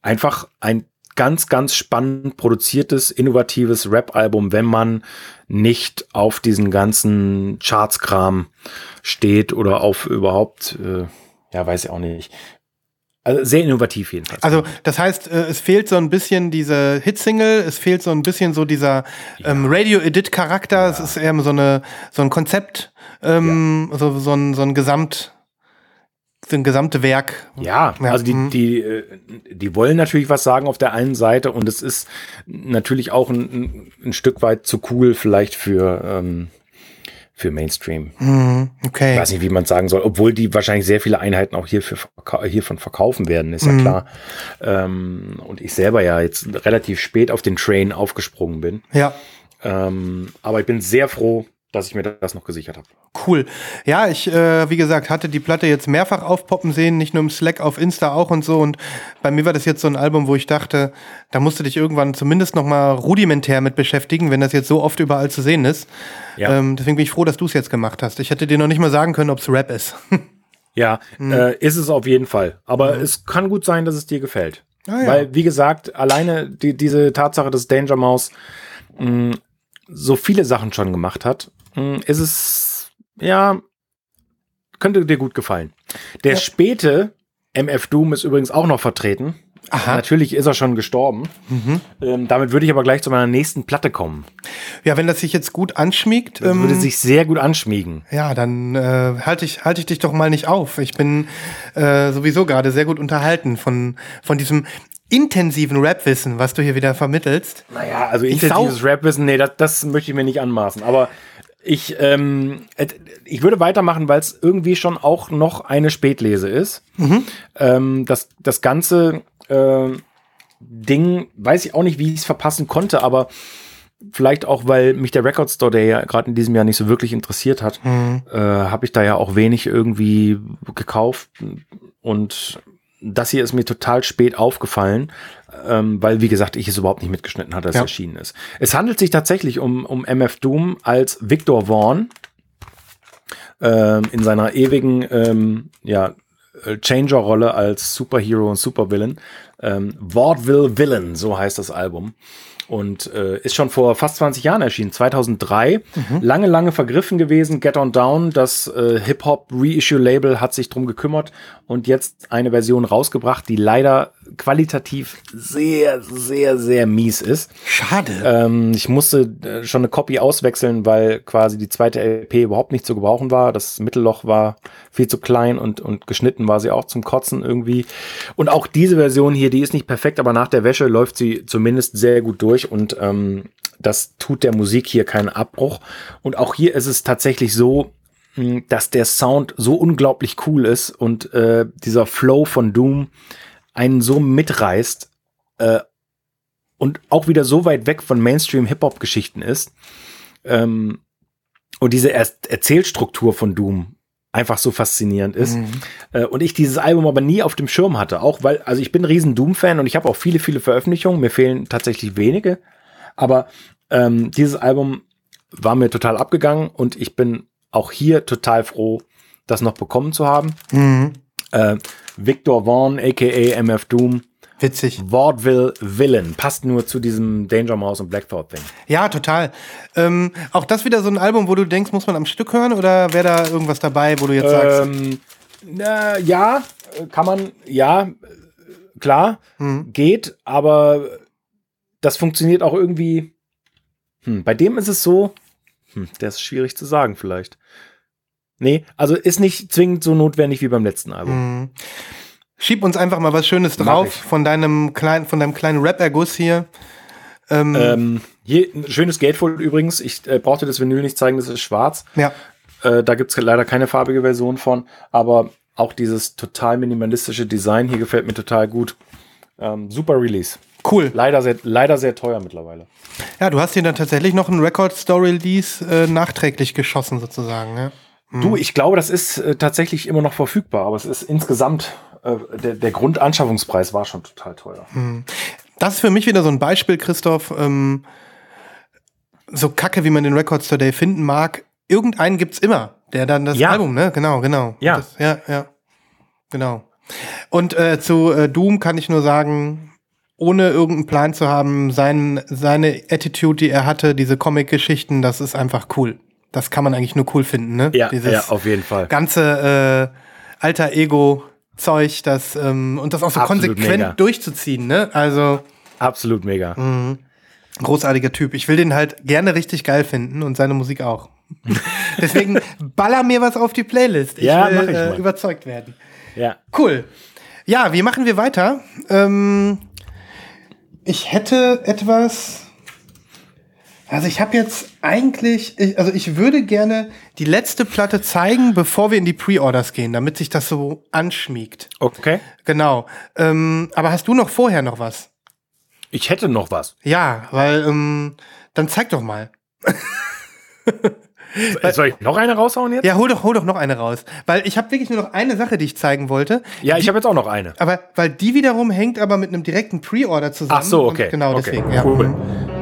einfach ein ganz, ganz spannend produziertes, innovatives Rap-Album, wenn man nicht auf diesen ganzen Charts-Kram steht oder auf überhaupt äh, ja, weiß ich auch nicht. Also sehr innovativ jedenfalls. Also das heißt, äh, es fehlt so ein bisschen diese Hitsingle, es fehlt so ein bisschen so dieser ja. ähm, Radio-Edit-Charakter, ja. es ist eher so, eine, so ein Konzept, ähm, ja. so, so, ein, so ein Gesamt, so ein gesamte Werk. Ja, also die, mhm. die, äh, die wollen natürlich was sagen auf der einen Seite und es ist natürlich auch ein, ein Stück weit zu cool vielleicht für ähm, für Mainstream. Mm, okay. Ich weiß nicht, wie man sagen soll, obwohl die wahrscheinlich sehr viele Einheiten auch hierfür, hiervon verkaufen werden, ist ja mm. klar. Ähm, und ich selber ja jetzt relativ spät auf den Train aufgesprungen bin. Ja. Ähm, aber ich bin sehr froh, dass ich mir das noch gesichert habe. Cool. Ja, ich, äh, wie gesagt, hatte die Platte jetzt mehrfach aufpoppen sehen, nicht nur im Slack, auf Insta auch und so. Und bei mir war das jetzt so ein Album, wo ich dachte, da musst du dich irgendwann zumindest noch mal rudimentär mit beschäftigen, wenn das jetzt so oft überall zu sehen ist. Ja. Ähm, deswegen bin ich froh, dass du es jetzt gemacht hast. Ich hätte dir noch nicht mal sagen können, ob es Rap ist. ja, mhm. äh, ist es auf jeden Fall. Aber mhm. es kann gut sein, dass es dir gefällt. Ah, ja. Weil, wie gesagt, alleine die, diese Tatsache, dass Danger Mouse mh, so viele Sachen schon gemacht hat hm, ist es, ja, könnte dir gut gefallen. Der ja. späte MF Doom ist übrigens auch noch vertreten. Aha. Natürlich ist er schon gestorben. Mhm. Ähm, damit würde ich aber gleich zu meiner nächsten Platte kommen. Ja, wenn das sich jetzt gut anschmiegt. Das ähm, würde sich sehr gut anschmiegen. Ja, dann äh, halte ich, halt ich dich doch mal nicht auf. Ich bin äh, sowieso gerade sehr gut unterhalten von, von diesem intensiven Rapwissen, was du hier wieder vermittelst. Naja, also intensives Rapwissen, nee, das, das möchte ich mir nicht anmaßen. Aber ich, ähm, ich würde weitermachen, weil es irgendwie schon auch noch eine Spätlese ist. Mhm. Ähm, das, das ganze äh, Ding, weiß ich auch nicht, wie ich es verpassen konnte, aber vielleicht auch, weil mich der Record Store, der ja gerade in diesem Jahr nicht so wirklich interessiert hat, mhm. äh, habe ich da ja auch wenig irgendwie gekauft und das hier ist mir total spät aufgefallen, ähm, weil, wie gesagt, ich es überhaupt nicht mitgeschnitten hatte, dass ja. es erschienen ist. Es handelt sich tatsächlich um, um MF Doom als Victor Vaughn ähm, in seiner ewigen ähm, ja, Changer-Rolle als Superhero und Supervillain. Ähm, Vaudeville Villain, so heißt das Album und äh, ist schon vor fast 20 Jahren erschienen, 2003. Mhm. Lange, lange vergriffen gewesen. Get On Down, das äh, Hip-Hop-Reissue-Label hat sich drum gekümmert und jetzt eine Version rausgebracht, die leider qualitativ sehr, sehr, sehr mies ist. Schade. Ähm, ich musste äh, schon eine Copy auswechseln, weil quasi die zweite LP überhaupt nicht zu gebrauchen war. Das Mittelloch war viel zu klein und, und geschnitten war sie auch zum Kotzen irgendwie. Und auch diese Version hier, die ist nicht perfekt, aber nach der Wäsche läuft sie zumindest sehr gut durch und ähm, das tut der Musik hier keinen Abbruch. Und auch hier ist es tatsächlich so, hm, dass der Sound so unglaublich cool ist und äh, dieser Flow von Doom einen so mitreißt äh, und auch wieder so weit weg von Mainstream-Hip-Hop-Geschichten ist. Ähm, und diese er Erzählstruktur von Doom einfach so faszinierend ist. Mhm. Äh, und ich dieses Album aber nie auf dem Schirm hatte. Auch weil, also ich bin ein riesen Doom-Fan und ich habe auch viele, viele Veröffentlichungen. Mir fehlen tatsächlich wenige. Aber ähm, dieses Album war mir total abgegangen und ich bin auch hier total froh, das noch bekommen zu haben. Mhm. Äh, Victor Vaughn, aka MF Doom. Witzig. Vaudeville Villain. Passt nur zu diesem Danger Mouse und Black Thought Thing. Ja, total. Ähm, auch das wieder so ein Album, wo du denkst, muss man am Stück hören oder wäre da irgendwas dabei, wo du jetzt sagst, Ähm, na, ja, kann man, ja, klar, geht, aber das funktioniert auch irgendwie. Hm, bei dem ist es so, hm, der ist schwierig zu sagen vielleicht. Nee, also ist nicht zwingend so notwendig wie beim letzten Album. schieb uns einfach mal was Schönes drauf von deinem kleinen, von deinem kleinen Rap-Erguss hier. Ähm, Ähm, hier ein schönes Gatefold übrigens. Ich äh, brauchte das Vinyl nicht zeigen, das ist schwarz. ja. Äh, da gibt's leider keine farbige Version von, aber auch dieses total minimalistische Design hier gefällt mir total gut. Ähm, super Release. Cool. Leider sehr, leider sehr teuer mittlerweile. Ja, du hast dir dann tatsächlich noch ein Record Store Release äh, nachträglich geschossen sozusagen. Ja? Du, ich glaube, das ist äh, tatsächlich immer noch verfügbar, aber es ist insgesamt, äh, der, der Grundanschaffungspreis war schon total teuer. Das ist für mich wieder so ein Beispiel, Christoph. Ähm, so kacke, wie man den Record Store Day finden mag. Irgendeinen gibt's immer, der dann das Ja. Album, ne? Genau, genau. Ja. Das, ja, ja. Genau. Und äh, zu äh, Doom kann ich nur sagen, ohne irgendeinen Plan zu haben, sein, seine Attitude, die er hatte, diese Comic-Geschichten, das ist einfach cool. Das kann man eigentlich nur cool finden, ne? Ja, Dieses ja, auf jeden Fall. ganze äh, alter Ego-Zeug, das ähm, und das auch so Absolut konsequent mega. durchzuziehen, ne? Also Absolut mega. großartiger Typ. Ich will den halt gerne richtig geil finden und seine Musik auch. Deswegen baller mir was auf die Playlist. Ich Ja, will ich äh, überzeugt werden. Ja. Cool. Ja, wie machen wir weiter? Ähm, ich hätte etwas. Also ich habe jetzt eigentlich, ich, also ich würde gerne die letzte Platte zeigen, bevor wir in die Pre-Orders gehen, damit sich das so anschmiegt. Okay. Genau. Ähm, aber hast du noch vorher noch was? Ich hätte noch was. Ja, weil ähm, dann zeig doch mal. Soll ich noch eine raushauen jetzt? Ja, hol doch, hol doch noch eine raus, weil ich habe wirklich nur noch eine Sache, die ich zeigen wollte. Ja, ich habe jetzt auch noch eine. Aber weil die wiederum hängt aber mit einem direkten Pre-Order zusammen. Ach so, Und okay. Genau, okay. deswegen. Ja. Cool.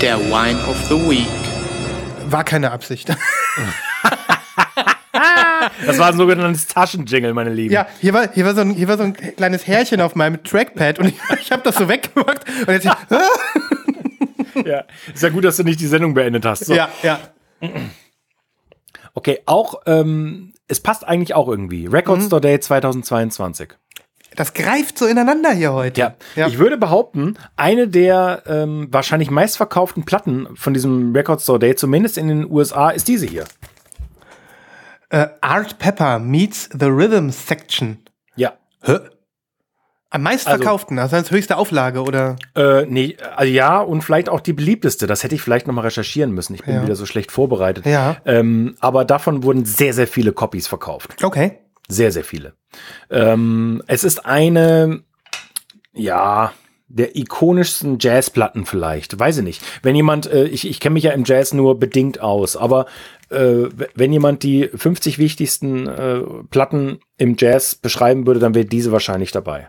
Der Wine of the Week. War keine Absicht. Das war ein sogenanntes Taschenjingle, meine Lieben. ja, hier war, hier, war so ein, hier war so ein kleines Härchen auf meinem Trackpad und ich, ich habe das so weggemacht. Und jetzt, ja. Ist ja gut, dass du nicht die Sendung beendet hast. So. ja, ja. Okay, auch, ähm, es passt eigentlich auch irgendwie. Record Store Day 2022. Das greift so ineinander hier heute. Ja. ja. Ich würde behaupten, eine der ähm, wahrscheinlich meistverkauften Platten von diesem Record Store Day, zumindest in den USA, ist diese hier. äh, Art Pepper meets the Rhythm Section. Ja. Hä? Am meistverkauften, also als höchste Auflage oder? Äh, nee, also ja, und vielleicht auch die beliebteste. Das hätte ich vielleicht nochmal recherchieren müssen. Ich bin Ja. wieder so schlecht vorbereitet. Ja. Ähm, aber davon wurden sehr, sehr viele Copies verkauft. Okay. Sehr, sehr viele. Ähm, es ist eine, ja, der ikonischsten Jazzplatten vielleicht. Weiß ich nicht. Wenn jemand, äh, ich, ich kenne mich ja im Jazz nur bedingt aus, aber äh, wenn jemand die 50 wichtigsten äh, Platten im Jazz beschreiben würde, dann wäre diese wahrscheinlich dabei.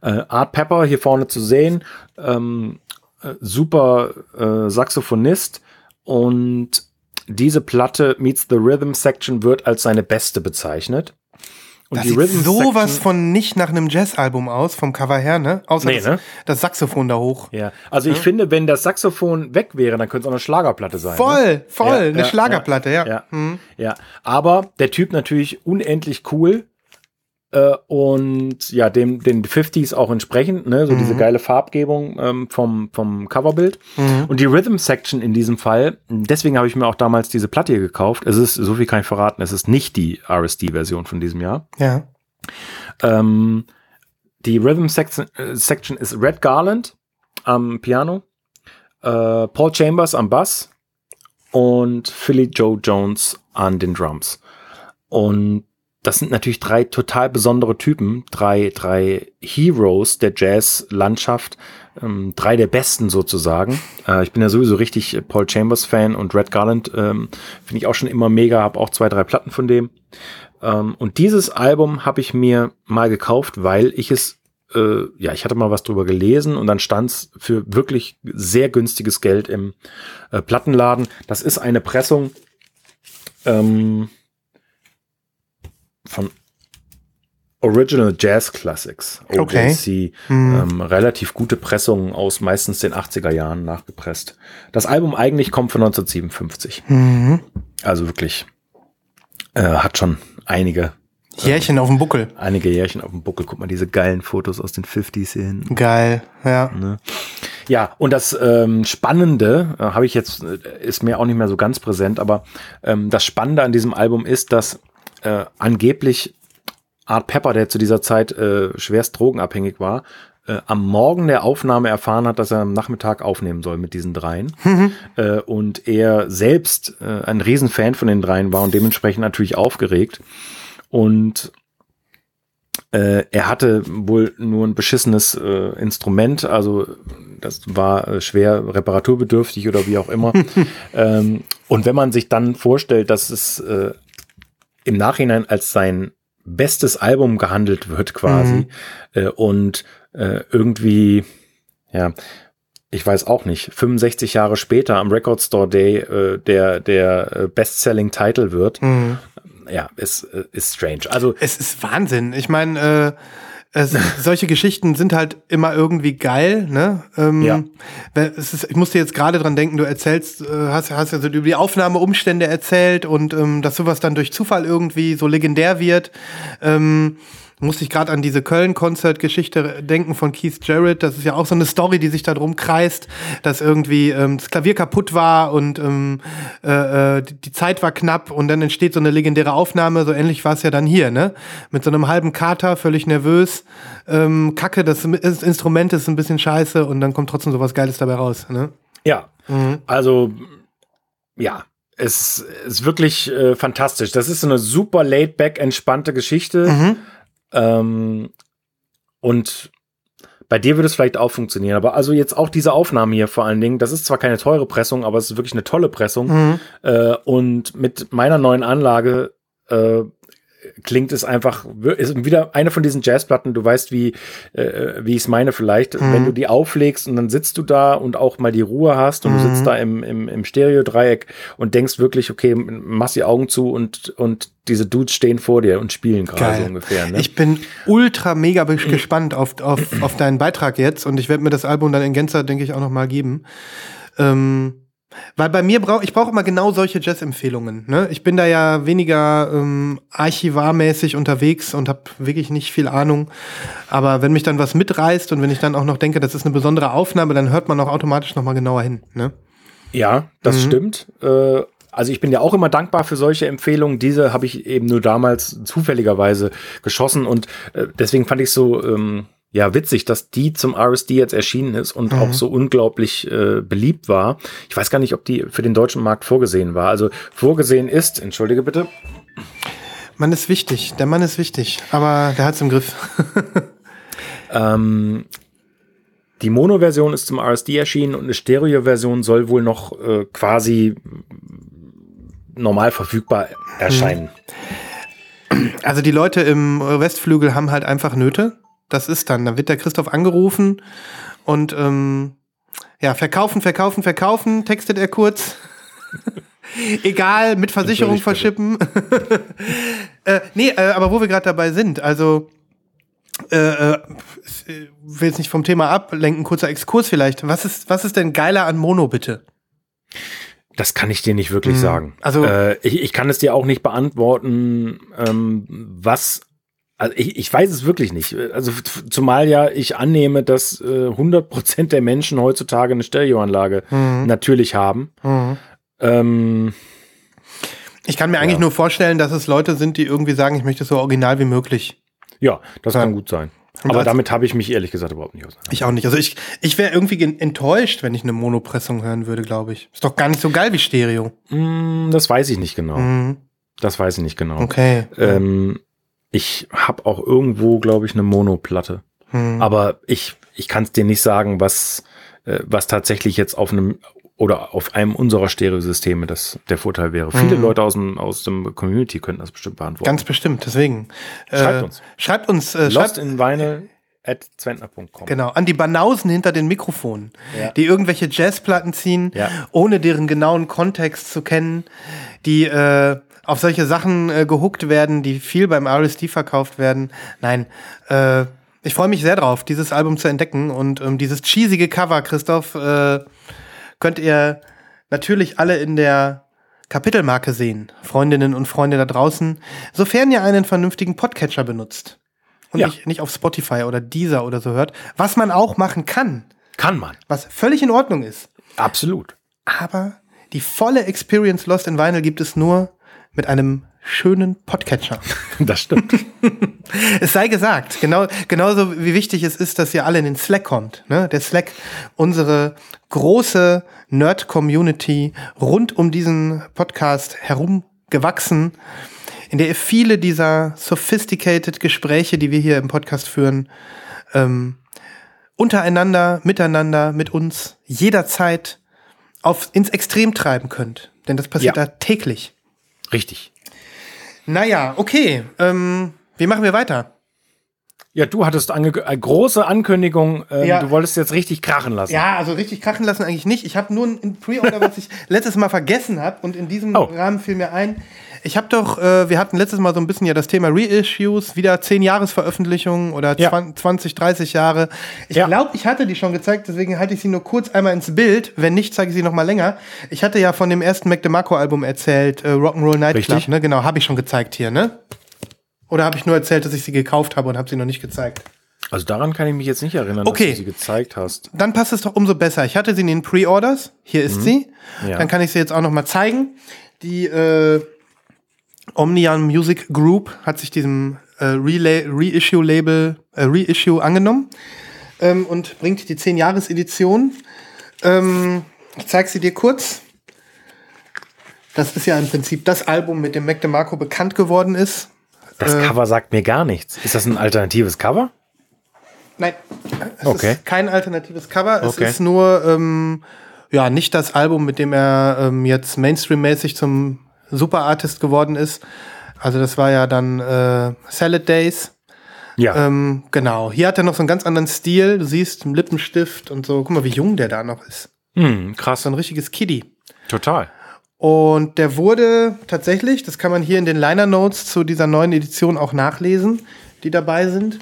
Äh, Art Pepper hier vorne zu sehen, ähm, äh, super äh, Saxophonist und diese Platte Meets the Rhythm Section wird als seine beste bezeichnet. Und Das sieht sowas von nicht nach einem Jazzalbum aus, vom Cover her, ne? Außer Nee, das, ne? das Saxophon da hoch. Ja, also ich finde, wenn das Saxophon weg wäre, dann könnte es auch eine Schlagerplatte sein. Voll, ne? voll, Ja, eine ja, Schlagerplatte, ja. Ja, ja. Aber der Typ natürlich unendlich cool. Äh, und ja, dem, den 50s auch entsprechend, ne? so diese geile Farbgebung ähm, vom, vom Coverbild. Und die Rhythm Section in diesem Fall, deswegen habe ich mir auch damals diese Platte hier gekauft. Es ist, so viel kann ich verraten, es ist nicht die RSD-Version von diesem Jahr. Ja. Ähm, die Rhythm Section, äh, Section ist Red Garland am Piano, äh, Paul Chambers am Bass und Philly Joe Jones an den Drums. Und das sind natürlich drei total besondere Typen, drei, drei Heroes der Jazz-Landschaft, ähm, drei der besten sozusagen. Äh, ich bin ja sowieso richtig Paul Chambers-Fan und Red Garland ähm, finde ich auch schon immer mega, habe auch zwei, drei Platten von dem. Ähm, und dieses Album habe ich mir mal gekauft, weil ich es, äh, ja, ich hatte mal was drüber gelesen und dann stand es für wirklich sehr günstiges Geld im äh, Plattenladen. Das ist eine Pressung ähm, von Original Jazz Classics, OJC. Okay. Ähm, relativ gute Pressungen aus meistens den 80er Jahren nachgepresst. Das Album eigentlich kommt von 1957. Also wirklich äh, hat schon einige, Jährchen auf dem Buckel. einige Jährchen auf dem Buckel. Guck mal, diese geilen Fotos aus den 50s hier hinten. Geil, ja. Ja, und das ähm, Spannende, äh, habe ich jetzt, äh, ist mir auch nicht mehr so ganz präsent, aber ähm, das Spannende an diesem Album ist, dass äh, angeblich Art Pepper, der zu dieser Zeit äh, schwerst drogenabhängig war, äh, am Morgen der Aufnahme erfahren hat, dass er am Nachmittag aufnehmen soll mit diesen dreien. Äh, und er selbst äh, ein Riesenfan von den dreien war und dementsprechend natürlich aufgeregt. Und äh, er hatte wohl nur ein beschissenes äh, Instrument, also das war äh, schwer reparaturbedürftig oder wie auch immer. ähm, und wenn man sich dann vorstellt, dass es äh, im Nachhinein als sein bestes Album gehandelt wird quasi äh, und äh, irgendwie, ja, ich weiß auch nicht, 65 Jahre später am Record Store Day äh, der, der Best-Selling Title wird, ja, ist, ist strange. Also Es ist Wahnsinn. Ich meine, äh, es, solche Geschichten sind halt immer irgendwie geil, ne? Ähm, Ja. ist, ich musste jetzt gerade dran denken, du erzählst, äh, hast, hast ja so über die Aufnahmeumstände erzählt und ähm, dass sowas dann durch Zufall irgendwie so legendär wird. Ähm, musste ich gerade an diese Köln-Konzert-Geschichte denken von Keith Jarrett. Das ist ja auch so eine Story, die sich da drum kreist, dass irgendwie ähm, das Klavier kaputt war und ähm, äh, äh, die- Zeit war knapp und dann entsteht so eine legendäre Aufnahme. So ähnlich war es ja dann hier, ne? Mit so einem halben Kater, völlig nervös. Ähm, Kacke, das, Instrument ist ein bisschen scheiße und dann kommt trotzdem sowas Geiles dabei raus, ne? Ja, also ja, es ist wirklich äh, fantastisch. Das ist so eine super laid-back, entspannte Geschichte. Ähm, und bei dir würde es vielleicht auch funktionieren. Aber also jetzt auch diese Aufnahme hier vor allen Dingen, das ist zwar keine teure Pressung, aber es ist wirklich eine tolle Pressung. Äh, und mit meiner neuen Anlage äh, klingt es einfach, ist wieder eine von diesen Jazzplatten, du weißt, wie, äh, wie ich es meine vielleicht, wenn du die auflegst und dann sitzt du da und auch mal die Ruhe hast und du sitzt da im, im, im Stereo-Dreieck und denkst wirklich, okay, machst die Augen zu und, und diese Dudes stehen vor dir und spielen gerade so ungefähr. Ne? Ich bin ultra mega gespannt auf, auf, auf deinen Beitrag jetzt und ich werde mir das Album dann in Gänze, denke ich, auch noch mal geben. Ähm, weil bei mir brauche ich brauche immer genau solche Jazz-Empfehlungen. Ne? Ich bin da ja weniger ähm, archivarmäßig unterwegs und habe wirklich nicht viel Ahnung. Aber wenn mich dann was mitreißt und wenn ich dann auch noch denke, das ist eine besondere Aufnahme, dann hört man auch automatisch noch mal genauer hin. Ne? Ja, das stimmt. Äh, also ich bin ja auch immer dankbar für solche Empfehlungen. Diese habe ich eben nur damals zufälligerweise geschossen und äh, deswegen fand ich so ähm, ja witzig, dass die zum RSD jetzt erschienen ist und auch so unglaublich äh, beliebt war. Ich weiß gar nicht, ob die für den deutschen Markt vorgesehen war. Also vorgesehen ist, entschuldige bitte, Mann ist wichtig, der Mann ist wichtig, aber der hat's im Griff. Ähm, die Mono-Version ist zum RSD erschienen und eine Stereo-Version soll wohl noch äh, quasi normal verfügbar erscheinen. Also die Leute im Westflügel haben halt einfach Nöte. Das ist dann. Dann wird der Christoph angerufen und ähm, ja, verkaufen, verkaufen, verkaufen, textet er kurz. Egal, mit Versicherung verschippen. äh, nee, äh, aber wo wir gerade dabei sind, also äh, äh, will jetzt nicht vom Thema ablenken, kurzer Exkurs vielleicht. Was ist, was ist denn geiler an Mono, bitte? Das kann ich dir nicht wirklich sagen. Also- äh, ich, ich kann es dir auch nicht beantworten, ähm, was. Also ich, ich weiß es wirklich nicht. Also zumal ja ich annehme, dass äh, 100% der Menschen heutzutage eine Stereoanlage natürlich haben. Ähm, Ich kann mir eigentlich nur vorstellen, dass es Leute sind, die irgendwie sagen, ich möchte es so original wie möglich. ja, das Ja. kann gut sein. Und Aber damit habe ich mich ehrlich gesagt überhaupt nicht auseinandergesetzt. Ich auch nicht. Also ich, ich wäre irgendwie gen- enttäuscht, wenn ich eine Monopressung hören würde, glaube ich. Ist doch gar nicht so geil wie Stereo. Mm, Das weiß ich nicht genau. Das weiß ich nicht genau. Mhm. Okay. Ähm, ich habe auch irgendwo, glaube ich, eine Monoplatte. Mhm. Aber ich, ich kann es dir nicht sagen, was, äh, was tatsächlich jetzt auf einem oder auf einem unserer Stereosysteme das der Vorteil wäre. Viele Leute aus dem, aus dem Community könnten das bestimmt beantworten. Ganz bestimmt, deswegen. Schreibt äh, uns. Schreibt uns, äh, Lost schreibt, in Vinyl at zwentner.com. genau, an die Banausen hinter den Mikrofonen, Ja. die irgendwelche Jazzplatten ziehen, Ja. ohne deren genauen Kontext zu kennen, die äh, auf solche Sachen äh, gehuckt werden, die viel beim RSD verkauft werden. Nein, äh, ich freue mich sehr drauf, dieses Album zu entdecken und ähm, dieses cheesige Cover, Christoph, äh, könnt ihr natürlich alle in der Kapitelmarke sehen, Freundinnen und Freunde da draußen, sofern ihr einen vernünftigen Podcatcher benutzt und Ja. nicht, nicht auf Spotify oder Deezer oder so hört, was man auch machen kann, Kann man. was völlig in Ordnung ist. Absolut. Aber die volle Experience Lost in Vinyl gibt es nur mit einem schönen Podcatcher. Das stimmt. Es sei gesagt, genau, genauso wie wichtig es ist, dass ihr alle in den Slack kommt. Ne? Der Slack, unsere große Nerd-Community rund um diesen Podcast herum gewachsen, in der ihr viele dieser sophisticated Gespräche, die wir hier im Podcast führen, ähm, untereinander, miteinander, mit uns jederzeit auf, ins Extrem treiben könnt. Denn das passiert Ja. da täglich. Richtig. Naja, okay. Ähm, wie machen wir weiter? Ja, du hattest ange äh, große Ankündigung. Ähm, Ja. Du wolltest jetzt richtig krachen lassen. Ja, also richtig krachen lassen eigentlich nicht. Ich habe nur ein Pre-Order, was ich letztes Mal vergessen habe und in diesem Oh. Rahmen fiel mir ein. Ich habe doch, äh, wir hatten letztes Mal so ein bisschen ja das Thema Reissues, wieder 10 Jahresveröffentlichungen oder Ja. 20, 20, 30 Jahre. Ich Ja. glaube, ich hatte die schon gezeigt, deswegen halte ich sie nur kurz einmal ins Bild. Wenn nicht, zeige ich sie noch mal länger. Ich hatte ja von dem ersten Mac DeMarco Album erzählt, äh, Rock'n'Roll Nightclub, Richtig. ne? Genau, habe ich schon gezeigt hier, ne? Oder habe ich nur erzählt, dass ich sie gekauft habe und habe sie noch nicht gezeigt? Also daran kann ich mich jetzt nicht erinnern, Okay. dass du sie gezeigt hast. dann passt es doch umso besser. Ich hatte sie in den Pre-Orders. Hier ist sie. Mhm. Ja. Dann kann ich sie jetzt auch noch mal zeigen. Die äh, Omnian Music Group hat sich diesem äh, Reissue-Label, äh, Reissue angenommen ähm, und bringt die 10-Jahres-Edition. Ähm, ich zeige sie dir kurz. Das ist ja im Prinzip das Album, mit dem Mac DeMarco bekannt geworden ist. Das Äh. Cover sagt mir gar nichts. Ist das ein alternatives Cover? Nein, es Okay. ist kein alternatives Cover. Es Okay. ist nur ähm, ja nicht das Album, mit dem er ähm, jetzt Mainstream-mäßig zum Superartist geworden ist. Also das war ja dann äh, Salad Days. Ja. Ähm, genau. Hier hat er noch so einen ganz anderen Stil. Du siehst einen Lippenstift und so. Guck mal, wie jung der da noch ist. hm, krass. So ein richtiges Kiddie. Total. Und der wurde tatsächlich, das kann man hier in den Liner Notes zu dieser neuen Edition auch nachlesen, die dabei sind,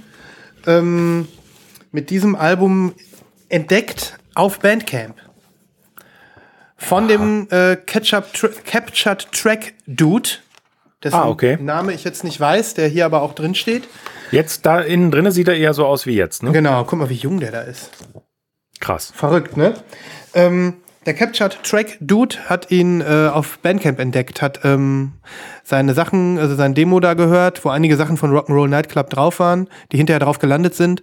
ähm, mit diesem Album entdeckt auf Bandcamp. Von dem äh, Ketchup Tra Captured Track Dude, dessen Ah, okay. Name ich jetzt nicht weiß, der hier aber auch drin steht. Jetzt da innen drinne sieht er eher so aus wie jetzt, ne? Genau, guck mal, wie jung der da ist. Krass. Verrückt, ne? Ähm, der Captured Track Dude hat ihn äh, auf Bandcamp entdeckt, hat ähm, seine Sachen, also sein Demo da gehört, wo einige Sachen von Rock'n'Roll Nightclub drauf waren, die hinterher drauf gelandet sind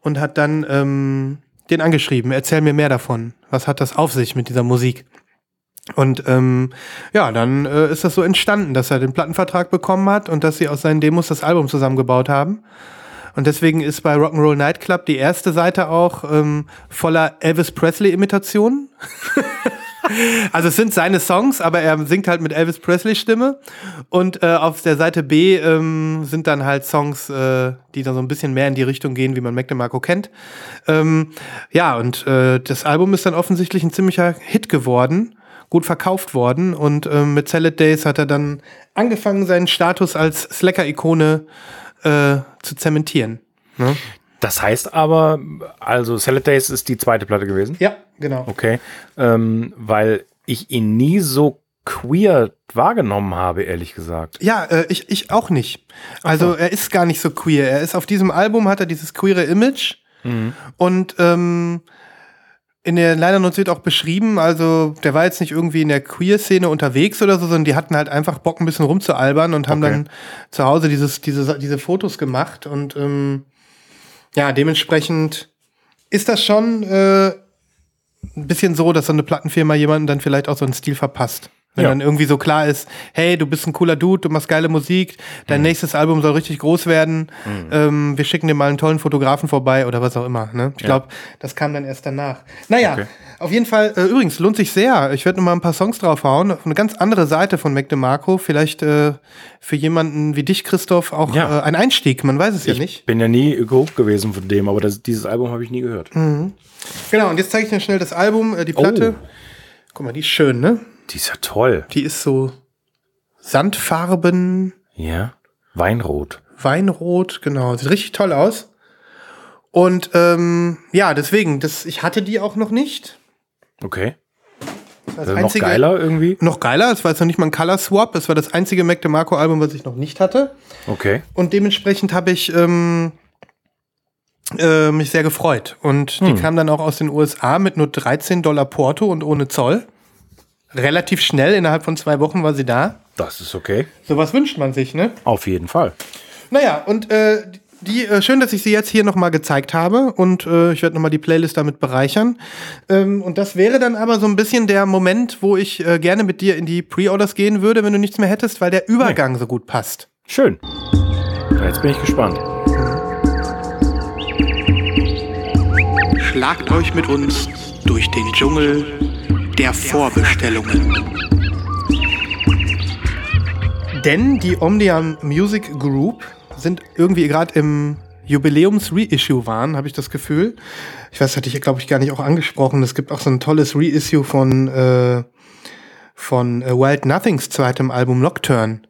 und hat dann ähm, den angeschrieben, erzähl mir mehr davon. Was hat das auf sich mit dieser Musik? Und ähm, ja, dann äh, ist das so entstanden, dass er den Plattenvertrag bekommen hat und dass sie aus seinen Demos das Album zusammengebaut haben. Und deswegen ist bei Rock'n'Roll Nightclub die erste Seite auch ähm, voller Elvis Presley-Imitationen. also es sind seine Songs, aber er singt halt mit Elvis Presley-Stimme. Und äh, auf der Seite B ähm, sind dann halt Songs, äh, die dann so ein bisschen mehr in die Richtung gehen, wie man Mac kennt. Ähm, ja, und äh, das Album ist dann offensichtlich ein ziemlicher Hit geworden gut verkauft worden und ähm, mit Salad Days hat er dann angefangen, seinen Status als Slacker-Ikone äh, zu zementieren. Ne? Das heißt aber, also Salad Days ist die zweite Platte gewesen. Ja, genau. Okay. Ähm, weil ich ihn nie so queer wahrgenommen habe, ehrlich gesagt. Ja, äh, ich, ich auch nicht. Also er ist gar nicht so queer. Er ist auf diesem Album, hat er dieses queere Image und ähm, in der Liner Notes wird auch beschrieben, also der war jetzt nicht irgendwie in der Queer-Szene unterwegs oder so, sondern die hatten halt einfach Bock, ein bisschen rumzualbern und haben Okay. dann zu Hause dieses, diese, diese Fotos gemacht und ähm, ja, dementsprechend ist das schon äh, ein bisschen so, dass so eine Plattenfirma jemanden dann vielleicht auch so einen Stil verpasst. Wenn Ja. dann irgendwie so klar ist, hey, du bist ein cooler Dude, du machst geile Musik, dein Mhm. nächstes Album soll richtig groß werden, ähm, wir schicken dir mal einen tollen Fotografen vorbei oder was auch immer. Ne? Ich glaube, das kam dann erst danach. Naja, Okay. auf jeden Fall, äh, übrigens, lohnt sich sehr. Ich werde mal ein paar Songs draufhauen. Auf eine ganz andere Seite von Mac DeMarco. Vielleicht äh, für jemanden wie dich, Christoph, auch Ja. äh, ein Einstieg. Man weiß es ja ich nicht. bin ja nie gehuckt gewesen von dem, aber das, dieses Album habe ich nie gehört. Genau, und jetzt zeige ich dir schnell das Album, äh, die Platte. Oh. Guck mal, die ist schön, ne? Die ist ja toll. Die ist so Sandfarben, Ja. Weinrot. Weinrot, genau. Sieht richtig toll aus. Und ähm, ja, deswegen, das, ich hatte die auch noch nicht. Okay. Das Das ist noch geiler irgendwie. Noch geiler, es war jetzt noch nicht mal ein Color Swap, es war das einzige Mac DeMarco Album, was ich noch nicht hatte. Okay. Und dementsprechend habe ich ähm, äh, mich sehr gefreut. Und die kam dann auch aus den USA mit nur 13 Dollar Porto und ohne Zoll. Relativ schnell, innerhalb von zwei Wochen war sie da. Das ist okay. Sowas wünscht man sich, ne? Auf jeden Fall. Naja, und äh, die, äh, schön, dass ich sie jetzt hier nochmal gezeigt habe und äh, ich werde nochmal die Playlist damit bereichern. Ähm, und das wäre dann aber so ein bisschen der Moment, wo ich äh, gerne mit dir in die Pre-Orders gehen würde, wenn du nichts mehr hättest, weil der Übergang so gut passt. Schön. Jetzt bin ich gespannt. Schlagt euch mit uns durch den Dschungel der Vorbestellungen. Denn die Omnium Music Group sind irgendwie gerade im Jubiläums-Reissue waren, habe ich das Gefühl. Ich weiß, hatte ich, glaube ich, gar nicht auch angesprochen. Es gibt auch so ein tolles Reissue von, äh, von äh, Wild Nothings zweitem Album Nocturne.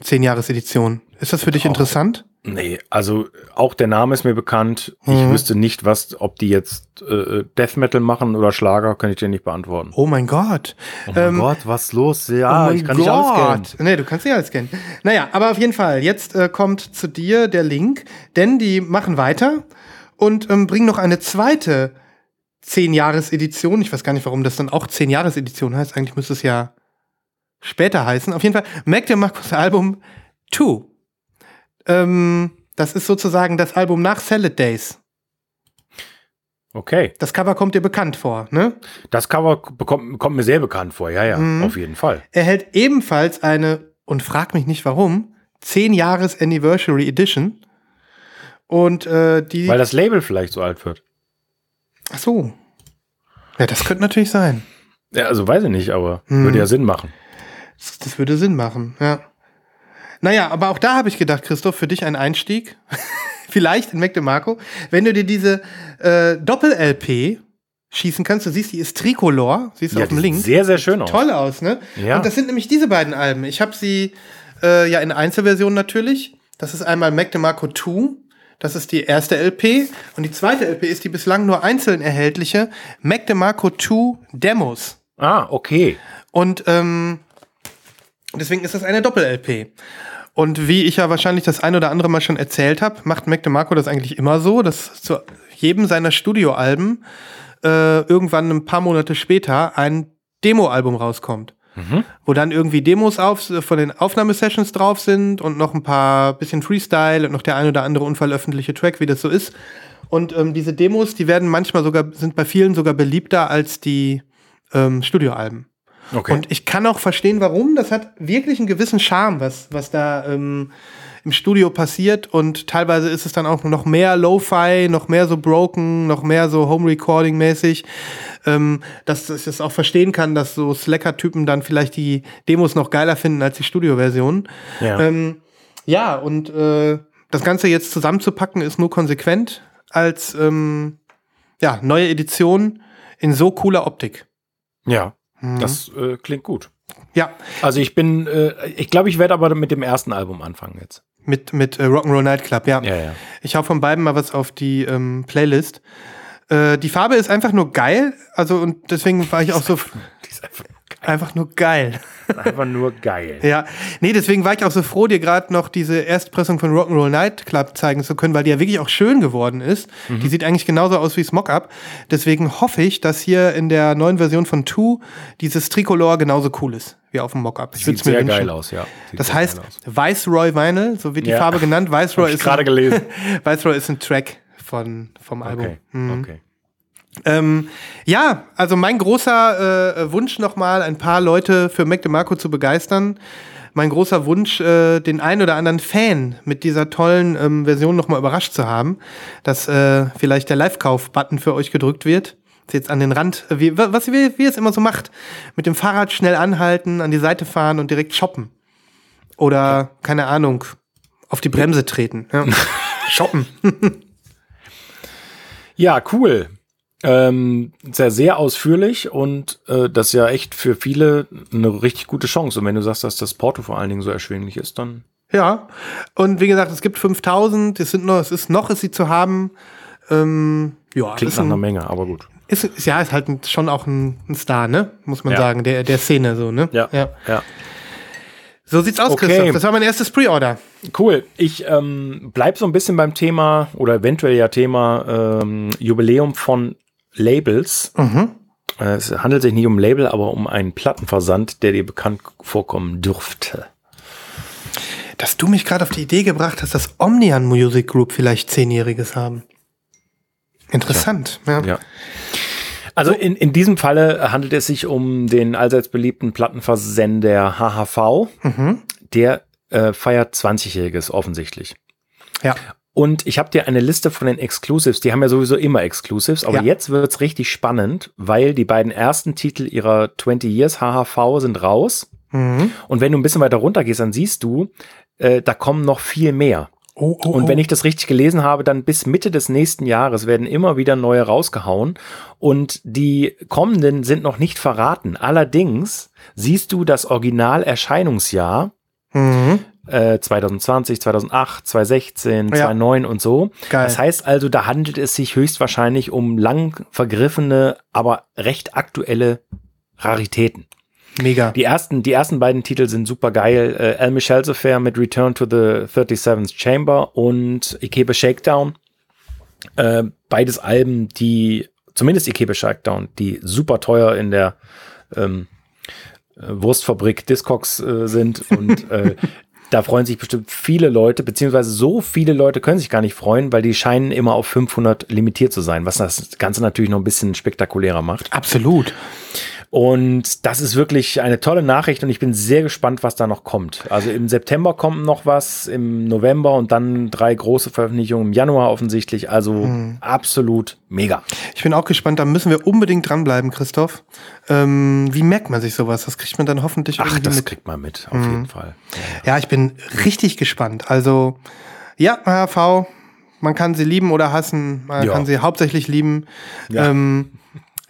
Zehn Jahres Edition. Ist das für dich interessant? Nee, also auch der Name ist mir bekannt. Ich Mhm. wüsste nicht, was, ob die jetzt äh, Death Metal machen oder Schlager, kann ich dir nicht beantworten. Oh mein Gott. Oh mein Ähm, Gott, was los? Ja, oh ich kann nicht alles kennen. Gott. Nee, du kannst nicht alles kennen. Naja, aber auf jeden Fall, jetzt äh, kommt zu dir der Link, denn die machen weiter und ähm, bringen noch eine zweite 10-Jahres-Edition. Ich weiß gar nicht, warum das dann auch 10-Jahres-Edition heißt. Eigentlich müsste es ja später heißen. Auf jeden Fall, Mac DeMarcos Album 2. Ähm, das ist sozusagen das Album nach Salad Days. Okay, Das Cover kommt dir bekannt vor, ne? das Cover bekommt, kommt mir sehr bekannt vor. Ja, ja, Mhm. auf jeden Fall. Er hält ebenfalls eine, und frag mich nicht warum, 10 Jahres Anniversary Edition. Und äh, die. Weil das Label vielleicht so alt wird. ach so. Ja, das könnte natürlich sein. Ja, also weiß ich nicht, aber Mhm. würde ja Sinn machen. Das, das würde Sinn machen, ja. Naja, aber auch da habe ich gedacht, Christoph, für dich ein Einstieg. Vielleicht in Mac DeMarco. Wenn du dir diese äh, Doppel-LP schießen kannst, du siehst, die ist Tricolor, siehst du Ja, auf dem Link. sieht sehr, sehr schön aus. toll aus, ne? Ja. Und das sind nämlich diese beiden Alben. Ich habe sie äh, ja in Einzelversion natürlich. Das ist einmal Mac DeMarco 2. Das ist die erste LP. Und die zweite LP ist die bislang nur einzeln erhältliche Mac DeMarco 2 Demos. Ah, okay. Und ähm, deswegen ist das eine Doppel-LP. Und wie ich ja wahrscheinlich das ein oder andere Mal schon erzählt habe, macht Mac DeMarco das eigentlich immer so, dass zu jedem seiner Studioalben äh, irgendwann ein paar Monate später ein Demo-Album rauskommt. Wo dann irgendwie Demos auf, von den Aufnahmesessions drauf sind und noch ein paar bisschen Freestyle und noch der ein oder andere unveröffentlichte Track, wie das so ist. Und ähm, diese Demos, die werden manchmal sogar, sind bei vielen sogar beliebter als die ähm, Studioalben. Okay. Und ich kann auch verstehen, warum. Das hat wirklich einen gewissen Charme, was, was da ähm, im Studio passiert. Und teilweise ist es dann auch noch mehr Lo-Fi, noch mehr so broken, noch mehr so Home-Recording-mäßig. Ähm, dass ich das auch verstehen kann, dass so Slacker-Typen dann vielleicht die Demos noch geiler finden als die Studio-Version. ja. Ähm, ja, und äh, das Ganze jetzt zusammenzupacken ist nur konsequent als ähm, ja, neue Edition in so cooler Optik. ja, Mhm. das äh, klingt gut. Ja, Also ich bin, äh, ich glaube, ich werde aber mit dem ersten Album anfangen jetzt. mit, mit äh, Rock'n'Roll Nightclub, ja. Ja, ja. Ich hau von beiden mal was auf die ähm, Playlist. Äh, die Farbe ist einfach nur geil, also und deswegen war ich auch so Die ist einfach, einfach nur geil. einfach nur geil. Ja, nee, deswegen war ich auch so froh, dir gerade noch diese Erstpressung von Rock'n'Roll Nightclub zeigen zu können, weil die ja wirklich auch schön geworden ist. Die sieht eigentlich genauso aus wie das Mockup. Deswegen hoffe ich, dass hier in der neuen Version von Two dieses Tricolor genauso cool ist wie auf dem Mockup. Ich Sieht sehr wünschen. geil aus, ja. Sieht Das heißt. Viceroy Vinyl, so wird die Ja. Farbe genannt. Viceroy ist gerade gelesen. Viceroy ist ein Track von, vom Album. Okay, Mhm. okay. Ähm, ja, also mein großer äh, Wunsch nochmal, ein paar Leute für Mac DeMarco zu begeistern. Mein großer Wunsch, äh, den einen oder anderen Fan mit dieser tollen ähm, Version nochmal überrascht zu haben, dass äh, vielleicht der Live-Kauf-Button für euch gedrückt wird. Ist jetzt an den Rand, äh, wie, was wie, wie es immer so macht. Mit dem Fahrrad schnell anhalten, an die Seite fahren und direkt shoppen. Oder, keine Ahnung, auf die Bremse treten. Ja. shoppen. Ja, cool. Ähm, sehr, sehr ausführlich und äh, das ist ja echt für viele eine richtig gute Chance. Und wenn du sagst, dass das Porto vor allen Dingen so erschwinglich ist, dann Ja, und wie gesagt, es gibt 5000, es sind noch, es ist noch, ist sie zu haben. Ähm, ja, klingt ist, nach einer ein, Menge, aber gut. ist, ist ja ist halt ein, schon auch ein, ein Star, ne? Muss man Ja. sagen, der der Szene so, ne? Ja, ja. So sieht's aus, Okay. Christoph. Das war mein erstes Pre-Order. Cool. Ich ähm, bleib so ein bisschen beim Thema oder eventuell ja Thema ähm, Jubiläum von Labels. Äh, Es handelt sich nicht um Label, aber um einen Plattenversand, der dir bekannt vorkommen dürfte. Dass du mich gerade auf die Idee gebracht hast, dass Omnian Music Group vielleicht Zehnjähriges haben. Interessant. Ja. Ja. Also in, in diesem Falle handelt es sich um den allseits beliebten Plattenversender HHV. Der äh, feiert 20-Jähriges offensichtlich. ja. Und ich habe dir eine Liste von den Exclusives, die haben ja sowieso immer Exclusives, aber Ja. jetzt wird's richtig spannend, weil die beiden ersten Titel ihrer 20 Years HHV sind raus. Mhm. Und wenn du ein bisschen weiter runter gehst, dann siehst du, äh, da kommen noch viel mehr. Oh, oh, Und wenn oh. ich das richtig gelesen habe, dann bis Mitte des nächsten Jahres werden immer wieder neue rausgehauen. Und die kommenden sind noch nicht verraten. Allerdings siehst du das Original-Erscheinungsjahr Mhm. Äh, 2020, 2008, 2016, Ja. 2009 und so. Geil. Das heißt also, da handelt es sich höchstwahrscheinlich um lang vergriffene, aber recht aktuelle Raritäten. Mega. Die ersten, die ersten beiden Titel sind super geil. Äh, El Michel's Affair mit Return to the 37th Chamber und Ikebe Shakedown. Äh, beides Alben, die, zumindest Ikebe Shakedown, die super teuer in der ähm, äh, Wurstfabrik Discogs äh, sind und äh, da freuen sich bestimmt viele Leute, beziehungsweise so viele Leute können sich gar nicht freuen, weil die scheinen immer auf 500 limitiert zu sein, was das Ganze natürlich noch ein bisschen spektakulärer macht. Absolut. Und das ist wirklich eine tolle Nachricht und ich bin sehr gespannt, was da noch kommt. Also im September kommt noch was, im November und dann drei große Veröffentlichungen im Januar offensichtlich. Also absolut mega. Ich bin auch gespannt, da müssen wir unbedingt dranbleiben, Christoph. Ähm, wie merkt man sich sowas? Das kriegt man dann hoffentlich Ach, das mit. kriegt man mit, auf jeden Fall. Ja, ich bin richtig gespannt. Also, ja, HV, man kann sie lieben oder hassen. Man Ja. kann sie hauptsächlich lieben. Ja. Ähm,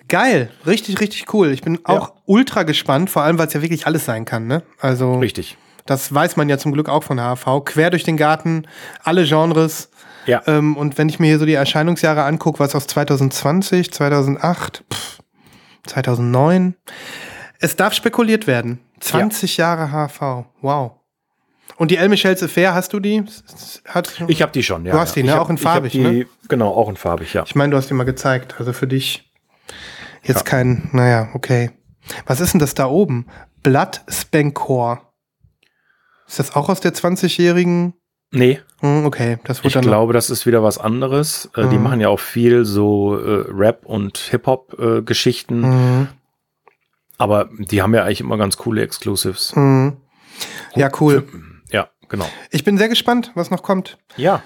geil, richtig, richtig cool. Ich bin auch ultra gespannt, vor allem, weil es ja wirklich alles sein kann. Ne? Also, Richtig. das weiß man ja zum Glück auch von HV. Quer durch den Garten, alle Genres. Ja. Ähm, und wenn ich mir hier so die Erscheinungsjahre angucke, was aus 2020, 2008, pff, 2009, es darf spekuliert werden. 20 Jahre HV, wow. Und die El Michel's Affair, hast du die? Hat, Ich habe die schon, ja. Du hast die, ja. ne? Ich Auch in hab farbig, die, ne? Genau, auch in farbig, ja. ich meine, du hast die mal gezeigt. Also für dich jetzt kein, naja, okay. Was ist denn das da oben? Blood Spankor. Ist das auch aus der 20-jährigen? Nee, Hm, okay, das ich wurde dann. glaube, das ist wieder was anderes. Äh, Die Mhm. machen ja auch viel so äh, Rap- und Hip-Hop-Geschichten. Mhm. Aber die haben ja eigentlich immer ganz coole Exclusives. Mhm. Ja, cool. Ja, genau. Ich bin sehr gespannt, was noch kommt. Ja.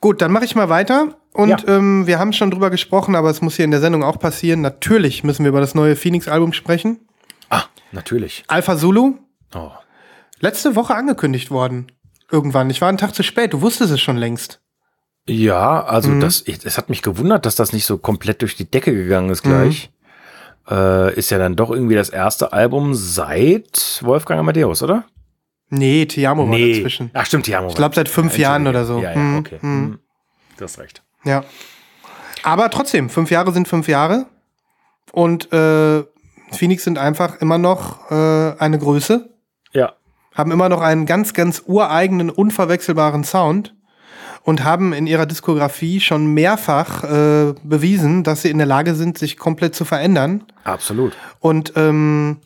Gut, dann mache ich mal weiter. Und Ja. ähm, wir haben schon drüber gesprochen, aber es muss hier in der Sendung auch passieren. Natürlich müssen wir über das neue Phoenix-Album sprechen. Ah, natürlich. Alpha Zulu, Oh. letzte Woche angekündigt worden. Irgendwann. Ich war einen Tag zu spät. Du wusstest es schon längst. Ja, also Mhm. das, es hat mich gewundert, dass das nicht so komplett durch die Decke gegangen ist gleich. Mhm. Äh, ist ja dann doch irgendwie das erste Album seit Wolfgang Amadeus, oder? Nee, Tiamo war dazwischen. Ach stimmt, Tiamo. Ich glaube seit fünf Jahren oder so. Ja, ja, Mhm, okay. mhm. Mhm. Du hast recht. Ja. Aber trotzdem, fünf Jahre sind fünf Jahre. Und äh, Phoenix sind einfach immer noch äh, eine Größe. Ja. haben immer noch einen ganz, ganz ureigenen, unverwechselbaren Sound und haben in ihrer Diskografie schon mehrfach äh, bewiesen, dass sie in der Lage sind, sich komplett zu verändern Absolut. und ähm,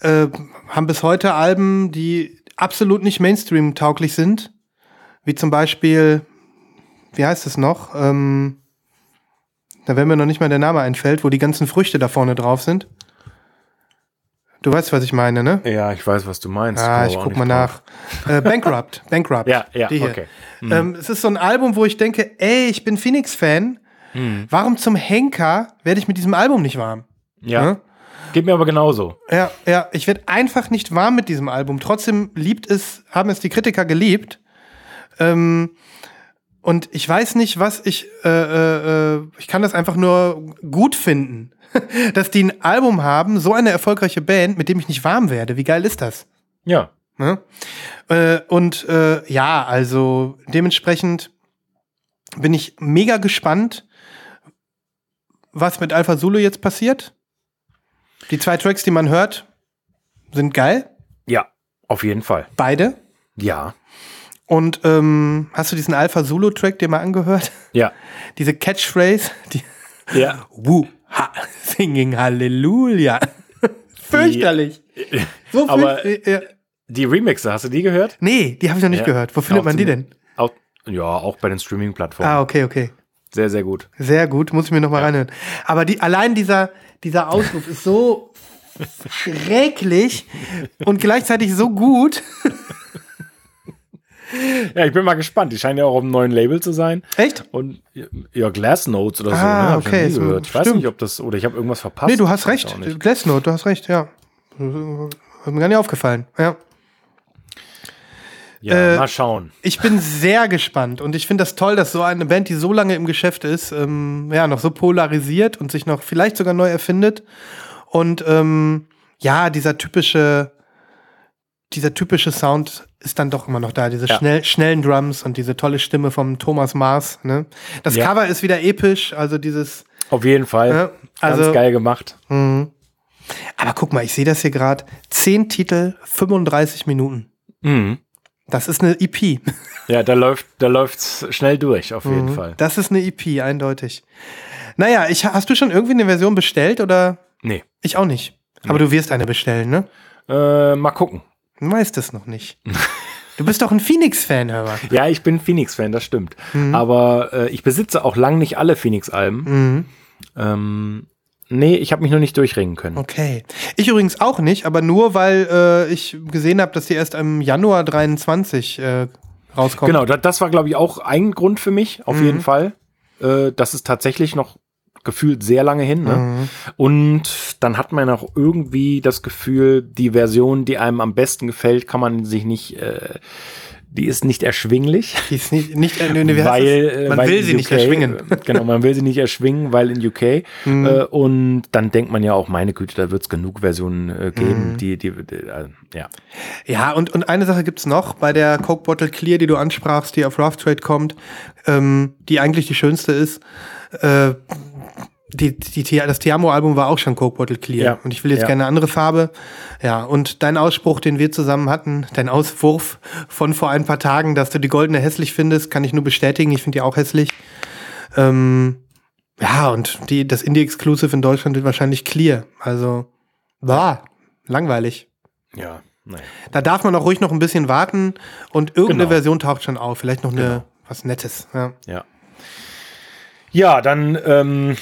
äh, haben bis heute Alben, die absolut nicht Mainstream-tauglich sind, wie zum Beispiel, wie heißt es noch? Ähm, da wenn mir noch nicht mal der Name einfällt, wo die ganzen Früchte da vorne drauf sind. Du weißt, was ich meine, ne? Ja, ich weiß, was du meinst. Ah, ich guck mal drauf. nach. Äh, Bankrupt, Bankrupt. Ja, ja, okay. Ähm, es ist so ein Album, wo ich denke, ey, ich bin Phoenix-Fan. Hm. Warum zum Henker werde ich mit diesem Album nicht warm? Ja. Ne? Geht mir aber genauso. Ja, ja, ich werde einfach nicht warm mit diesem Album. Trotzdem liebt es, haben es die Kritiker geliebt. Ähm, Und ich weiß nicht, was ich, äh, äh, ich kann das einfach nur gut finden, dass die ein Album haben, so eine erfolgreiche Band, mit dem ich nicht warm werde. Wie geil ist das? Ja. Ne? Äh, und äh, ja, also dementsprechend bin ich mega gespannt, was mit Alpha Zulu jetzt passiert. Die zwei Tracks, die man hört, sind geil. Ja, auf jeden Fall. Beide. Ja. Und ähm, hast du diesen Alpha Zulu Track dir mal angehört? Ja. Diese Catchphrase, die Ja. Woo, ha, singing Halleluja. Fürchterlich. So Aber- fürcht- ja. Die Remixe, hast du die gehört? Nee, die habe ich noch nicht Ja. gehört. Wo findet Auch man die denn? Auch, ja, auch bei den Streaming-Plattformen. Ah, okay, okay. Sehr, sehr gut. Sehr gut, muss ich mir noch mal reinhören. Aber die, allein dieser, dieser Ausruf ist so schrecklich und gleichzeitig so gut. Ja, ich bin mal gespannt. Die scheinen ja auch auf einem neuen Label zu sein. Echt? Und ja, Glass Notes oder so. Ah, ne? Ich noch okay, nie so-. Ich weiß nicht, ob das, oder ich habe irgendwas verpasst. Nee, du hast recht. nicht. Glassnote, du hast recht, ja. Hat mir gar nicht aufgefallen. Ja. Ja, äh, mal schauen. Ich bin sehr gespannt und ich finde das toll, dass so eine Band, die so lange im Geschäft ist, ähm, ja, noch so polarisiert und sich noch vielleicht sogar neu erfindet. Und ähm, ja, dieser typische, dieser typische Sound ist dann doch immer noch da. Diese Ja. schnell, schnellen Drums und diese tolle Stimme vom Thomas Mars. Ne? Das Ja. Cover ist wieder episch, also dieses. Auf jeden Fall. Ja, also- Ganz geil gemacht. Aber guck mal, ich sehe das hier gerade. Zehn Titel, 35 Minuten. Mhm. Das ist eine EP. Ja, da läuft, da läuft's schnell durch, auf jeden Fall. Das ist eine EP, eindeutig. Naja, ich, hast du schon irgendwie eine Version bestellt oder? Nee. Ich auch nicht. Aber du wirst eine bestellen, ne? Äh, mal gucken. Du weißt es noch nicht. Du bist doch ein Phoenix-Fan, hör mal. Ja, ich bin Phoenix-Fan, das stimmt. Mhm. Aber äh, ich besitze auch lang nicht alle Phoenix-Alben. Ähm, nee, ich habe mich noch nicht durchringen können. Okay. Ich übrigens auch nicht, aber nur, weil äh, ich gesehen habe, dass die erst im Januar 23 äh, rauskommt. Genau, da, das war, glaube ich, auch ein Grund für mich, auf Mhm. jeden Fall. Äh, das ist tatsächlich noch gefühlt sehr lange hin. Ne? Mhm. Und dann hat man auch irgendwie das Gefühl, die Version, die einem am besten gefällt, kann man sich nicht, äh, die ist nicht erschwinglich. Die ist nicht, nicht äh, weil, äh, man weil will sie nicht UK erschwingen. äh, Genau, man will sie nicht erschwingen, weil in UK. Äh, und dann denkt man ja auch, meine Güte, da wird es genug Versionen äh, Mhm. geben, die, die, die äh, ja. Ja, und, und eine Sache gibt's noch bei der Coke Bottle Clear, die du ansprachst, die auf Rough Trade kommt, ähm, die eigentlich die schönste ist. Äh, die, die, die, das Tiamo-Album war auch schon Coke Bottle Clear. Ja. Und ich will jetzt Ja. gerne eine andere Farbe. Ja, und dein Ausspruch, den wir zusammen hatten, dein Auswurf von vor ein paar Tagen, dass du die goldene hässlich findest, kann ich nur bestätigen. Ich finde die auch hässlich. Ähm, ja, und die, das Indie-Exclusive in Deutschland wird wahrscheinlich Clear. Also, war langweilig. Ja, naja. Da darf man auch ruhig noch ein bisschen warten und irgendeine Genau. Version taucht schon auf. Vielleicht noch eine was Nettes. Ja. Ja. Ja, dann ähm,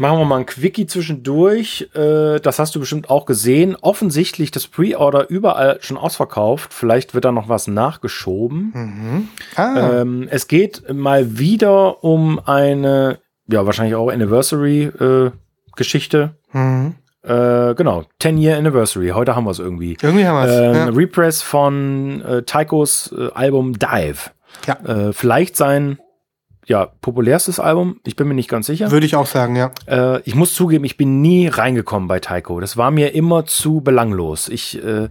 machen wir mal ein Quickie zwischendurch. Äh, das hast du bestimmt auch gesehen. Offensichtlich das Pre-Order überall schon ausverkauft. Vielleicht wird da noch was nachgeschoben. Ah, Ähm, es geht mal wieder um eine, ja, wahrscheinlich auch Anniversary-Geschichte. mhm. Äh, genau, 10-Year Anniversary. Heute haben wir es irgendwie. irgendwie haben wir es. Ähm, ja. Repress von äh, Taikos äh, Album Dive. Ja. Äh, vielleicht sein ja, populärstes Album. Ich bin mir nicht ganz sicher. Würde ich auch sagen, ja. Äh, ich muss zugeben, ich bin nie reingekommen bei Taiko. Das war mir immer zu belanglos. Ich, äh,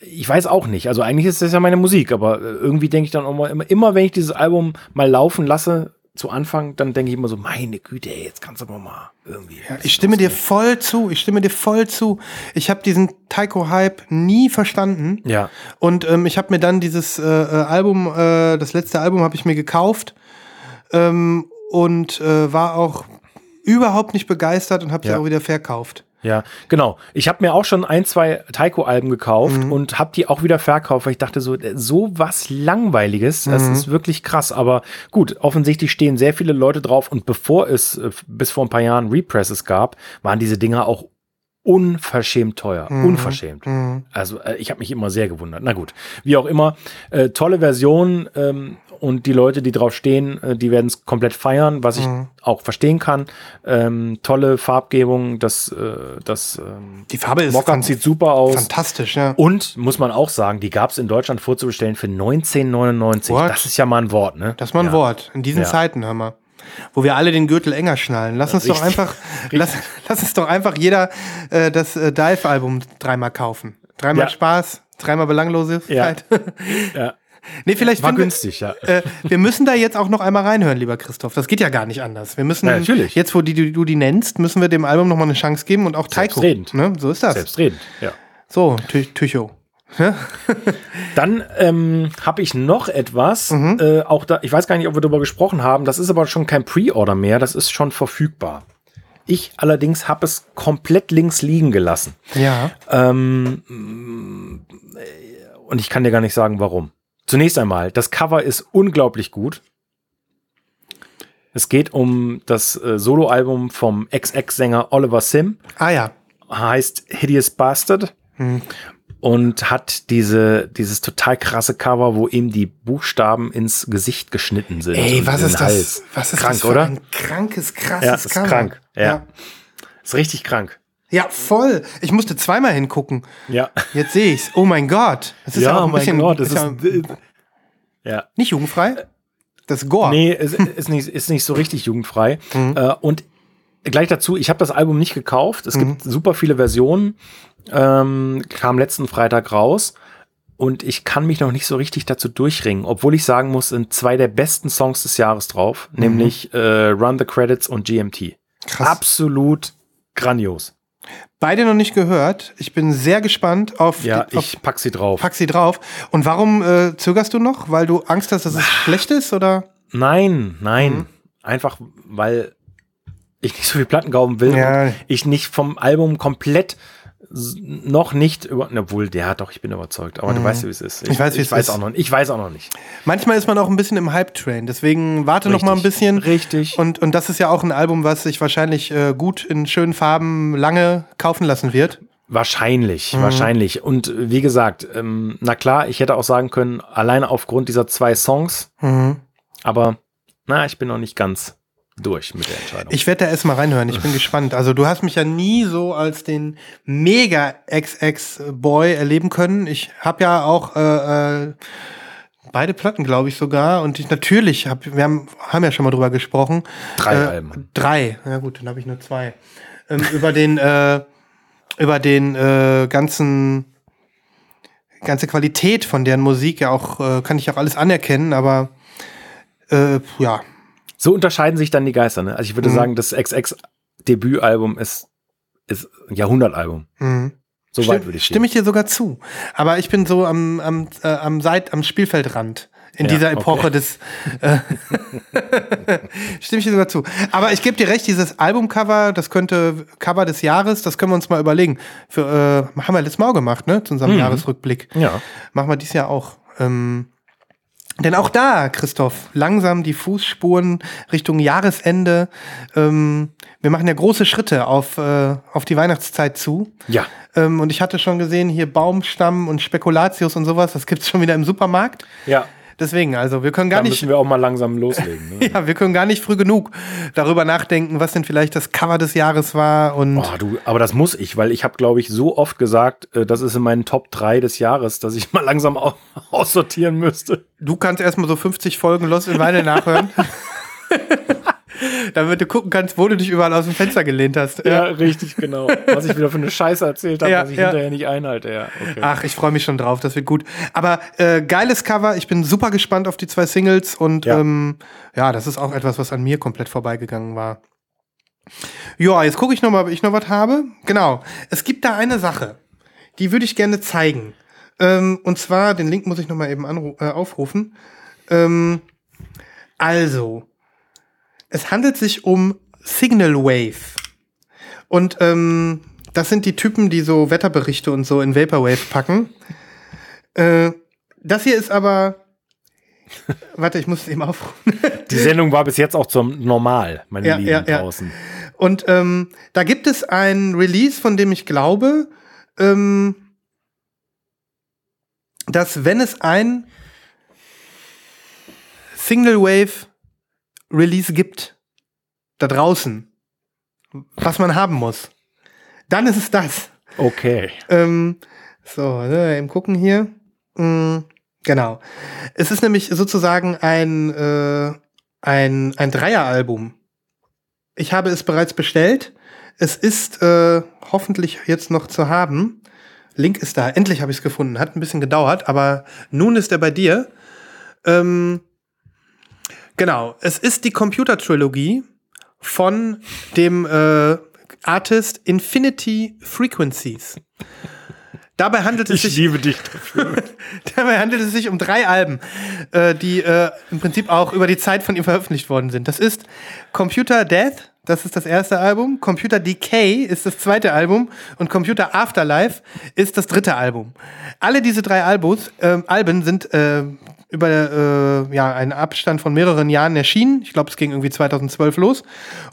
ich weiß auch nicht. Also eigentlich ist das ja meine Musik, aber äh, irgendwie denke ich dann auch mal, immer, immer wenn ich dieses Album mal laufen lasse, zu Anfang, dann denke ich immer so, meine Güte, ey, jetzt kannst du aber mal irgendwie. Ich stimme dir voll zu. Ich stimme dir voll zu. Ich habe diesen Taiko-Hype nie verstanden. Ja. Und ähm, ich habe mir dann dieses äh, äh, Album, äh, das letzte Album habe ich mir gekauft ähm, und äh, war auch überhaupt nicht begeistert und habe es Ja. auch wieder verkauft. Ja, genau. Ich habe mir auch schon ein, zwei Taiko-Alben gekauft Mhm. und habe die auch wieder verkauft, weil ich dachte so, äh, so was Langweiliges, das Mhm. ist wirklich krass. Aber gut, offensichtlich stehen sehr viele Leute drauf und bevor es äh, bis vor ein paar Jahren Represses gab, waren diese Dinger auch unverschämt teuer. Mhm. Unverschämt. Also äh, ich habe mich immer sehr gewundert. Na gut, wie auch immer. Äh, tolle Version ähm, und die Leute, die drauf stehen, äh, die werden es komplett feiern, was ich Mhm. auch verstehen kann. Ähm, tolle Farbgebung, das, äh, das ähm, Die Farbe ist Mockup fan- sieht super aus. fantastisch, ja. Und muss man auch sagen, die gab es in Deutschland vorzubestellen für 19,99. What? Das ist ja mal ein Wort, ne? Das ist mal ein ja. Wort. In diesen Ja. Zeiten, hör mal. Wo wir alle den Gürtel enger schnallen. Lass uns doch Richtig. einfach, lass, lass uns doch einfach jeder äh, das äh, Dive-Album dreimal kaufen. Dreimal Ja. Spaß, dreimal Belanglosigkeit. Ja. nee, vielleicht War finden wir- günstig, ja. äh, wir müssen da jetzt auch noch einmal reinhören, lieber Christoph. Das geht ja gar nicht anders. Wir müssen, Ja, natürlich. jetzt wo die, die, du die nennst, müssen wir dem Album noch mal eine Chance geben und auch Taiko. Selbstredend. Ne? So ist das. Selbstredend, ja. So, Tü Tücho. Dann ähm, habe ich noch etwas, Mhm. äh, auch da, ich weiß gar nicht, ob wir darüber gesprochen haben, das ist aber schon kein Pre-Order mehr, das ist schon verfügbar. Ich allerdings habe es komplett links liegen gelassen. Ja. Ähm, äh, und ich kann dir gar nicht sagen, warum. Zunächst einmal, das Cover ist unglaublich gut. Es geht um das äh, Soloalbum vom Ex-Ex-Sänger Oliver Sim Ah ja. heißt Hideous Bastard Hm. und hat diese, dieses total krasse Cover, wo ihm die Buchstaben ins Gesicht geschnitten sind. Ey, was ist das? Hals. Was ist krank, das für oder? ein krankes, krasses Ja, ist Cover. krank. Ja. ja. Ist richtig krank. Ja, voll. Ich musste zweimal hingucken. Ja. Jetzt sehe ich's. Oh mein Gott. Das ist ja, auch ein bisschen Gott, das ist ja ist, ja. nicht jugendfrei. Das ist Gore. Nee, es ist nicht, ist nicht so richtig jugendfrei. Mhm. Äh, und gleich dazu, ich habe das Album nicht gekauft. Es Mhm. gibt super viele Versionen. Ähm, kam letzten Freitag raus. Und ich kann mich noch nicht so richtig dazu durchringen, obwohl ich sagen muss, sind zwei der besten Songs des Jahres drauf, nämlich äh, Run the Credits und GMT. Mhm. Krass. Absolut grandios. Beide noch nicht gehört. Ich bin sehr gespannt auf, Ja, die, auf ich pack sie drauf. pack sie drauf. Und warum äh, zögerst du noch? Weil du Angst hast, dass es schlecht ist? Oder? Nein, nein. Mhm. Einfach, weil ich nicht so viel Platten kaufen will Ja. und ich nicht vom Album komplett noch nicht über, obwohl der doch, ich bin überzeugt, aber du weißt, wie es ist. Mhm. Ich weiß, wie ich es weiß ist. auch noch, ich weiß auch noch nicht. Manchmal ist man auch ein bisschen im Hype-Train. Deswegen warte noch mal ein Richtig. bisschen. Richtig. Und, und das ist ja auch ein Album, was sich wahrscheinlich äh, gut in schönen Farben lange kaufen lassen wird. Wahrscheinlich, Mhm. wahrscheinlich. Und äh, wie gesagt, ähm, na klar, ich hätte auch sagen können, alleine aufgrund dieser zwei Songs, Mhm. aber na, ich bin noch nicht ganz durch mit der Entscheidung. Ich werde da erstmal reinhören. Ich bin gespannt. Also du hast mich ja nie so als den mega XX-Boy erleben können. Ich habe ja auch äh, äh, beide Platten, glaube ich sogar. Und ich natürlich habe, wir haben, haben ja schon mal drüber gesprochen. Drei äh, Alben. Drei. Ja gut, dann habe ich nur zwei. Ähm, über den äh, über den äh, ganzen ganze Qualität von deren Musik ja auch äh, kann ich auch alles anerkennen, aber äh, ja, So unterscheiden sich dann die Geister. Ne? Also ich Mhm. würde sagen, das XX-Debütalbum ist, ist ein Jahrhundertalbum. Mhm. So weit würde ich Stimme ich dir sogar zu. Aber ich bin so am, am, äh, am Seit, am Spielfeldrand. In Ja, dieser Epoche okay. des. Äh, Stimme ich dir sogar zu. Aber ich gebe dir recht, dieses Albumcover, das könnte Cover des Jahres, das können wir uns mal überlegen. Für, äh, haben wir letztes Mal auch gemacht, ne? Zu unserem Mhm. Jahresrückblick. Ja. Machen wir dies Jahr auch. Ähm, denn auch da, Christoph, langsam die Fußspuren Richtung Jahresende. Ähm, wir machen ja große Schritte auf, äh, auf die Weihnachtszeit zu. Ja. Ähm, und ich hatte schon gesehen, hier Baumstamm und Spekulatius und sowas, das gibt's schon wieder im Supermarkt. Ja. Deswegen, also wir können gar Da nicht. müssen wir auch mal langsam loslegen. Ne? Ja, wir können gar nicht früh genug darüber nachdenken, was denn vielleicht das Cover des Jahres war und Oh, du, aber das muss ich, weil ich habe, glaube ich, so oft gesagt, äh, das ist in meinen Top 3 des Jahres, dass ich mal langsam au- aussortieren müsste. du kannst erstmal so 50 Folgen Lost in Weine nachhören. Damit du gucken kannst, wo du dich überall aus dem Fenster gelehnt hast. Ja, richtig, genau. Was ich wieder für eine Scheiße erzählt habe, Ja, was ich ja. hinterher nicht einhalte. Ja, okay. Ach, ich freue mich schon drauf, das wird gut. Aber äh, geiles Cover, ich bin super gespannt auf die zwei Singles und ja. Ja. Ähm, ja, das ist auch etwas, was an mir komplett vorbeigegangen war. Ja, jetzt gucke ich noch mal, ob ich noch was habe. Genau, es gibt da eine Sache, die würde ich gerne zeigen. Ähm, und zwar, den Link muss ich noch mal eben äh, aufrufen. Ähm, also, es handelt sich um Signal Wave. Und ähm, das sind die Typen, die so Wetterberichte und so in Vaporwave packen. Äh, das hier ist aber. Warte, ich muss es eben aufrufen. Die Sendung war bis jetzt auch zum Normal, meine Ja, Lieben ja, ja. draußen. Und ähm, da gibt es ein Release, von dem ich glaube, ähm, dass wenn es ein Single Wave Release gibt, da draußen, was man haben muss, dann ist es das. Okay. Ähm, so, ne, eben gucken hier. Mm, genau. Es ist nämlich sozusagen ein, äh, ein, ein Dreieralbum. Ich habe es bereits bestellt. Es ist äh, hoffentlich jetzt noch zu haben. Link ist da. Endlich habe ich es gefunden. Hat ein bisschen gedauert, aber nun ist er bei dir. Ähm, genau. Es ist die Computer-Trilogie von dem äh, Artist Infinity Frequencies. Dabei handelt es Ich sich liebe dich dafür. Dabei handelt es sich um drei Alben, äh, die äh, im Prinzip auch über die Zeit von ihm veröffentlicht worden sind. Das ist Computer Death, das ist das erste Album. Computer Decay ist das zweite Album. Und Computer Afterlife ist das dritte Album. Alle diese drei Albus, ähm, Alben sind äh, über äh, ja, einen Abstand von mehreren Jahren erschienen. Ich glaube, es ging irgendwie 2012 los.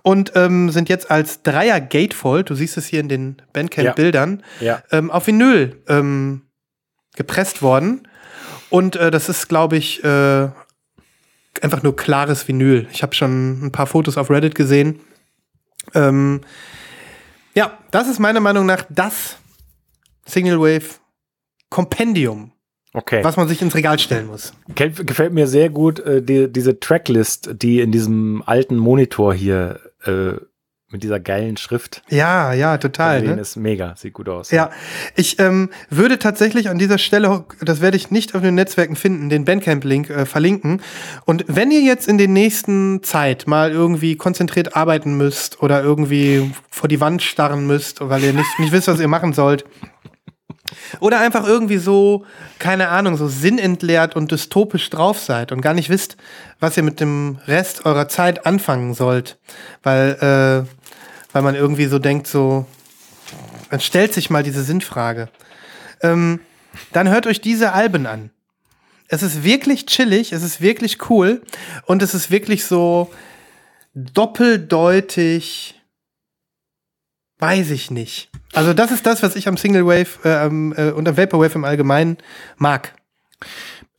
Und ähm, sind jetzt als Dreier Gatefold, du siehst es hier in den Bandcamp-Bildern, Ja. ähm, auf Vinyl ähm, gepresst worden. Und äh, das ist, glaube ich, äh, einfach nur klares Vinyl. Ich habe schon ein paar Fotos auf Reddit gesehen. Ähm, ja, das ist meiner Meinung nach das Single Wave Kompendium, Okay. was man sich ins Regal stellen muss. Gefällt mir sehr gut äh, die, diese Tracklist, die in diesem alten Monitor hier äh, mit dieser geilen Schrift Ja, ja, total. Ne? ist. Mega, sieht gut aus. Ja, ich ähm, würde tatsächlich an dieser Stelle, das werde ich nicht auf den Netzwerken finden, den Bandcamp-Link äh, verlinken. Und wenn ihr jetzt in den nächsten Zeit mal irgendwie konzentriert arbeiten müsst oder irgendwie vor die Wand starren müsst, weil ihr nicht, nicht wisst, was ihr machen sollt, oder einfach irgendwie so, keine Ahnung, so sinnentleert und dystopisch drauf seid und gar nicht wisst, was ihr mit dem Rest eurer Zeit anfangen sollt, weil, äh, weil man irgendwie so denkt, so, dann stellt sich mal diese Sinnfrage. Ähm, dann hört euch diese Alben an. Es ist wirklich chillig, es ist wirklich cool und es ist wirklich so doppeldeutig, weiß ich nicht. Also das ist das, was ich am Single Wave äh, am, äh, und am Vaporwave im Allgemeinen mag.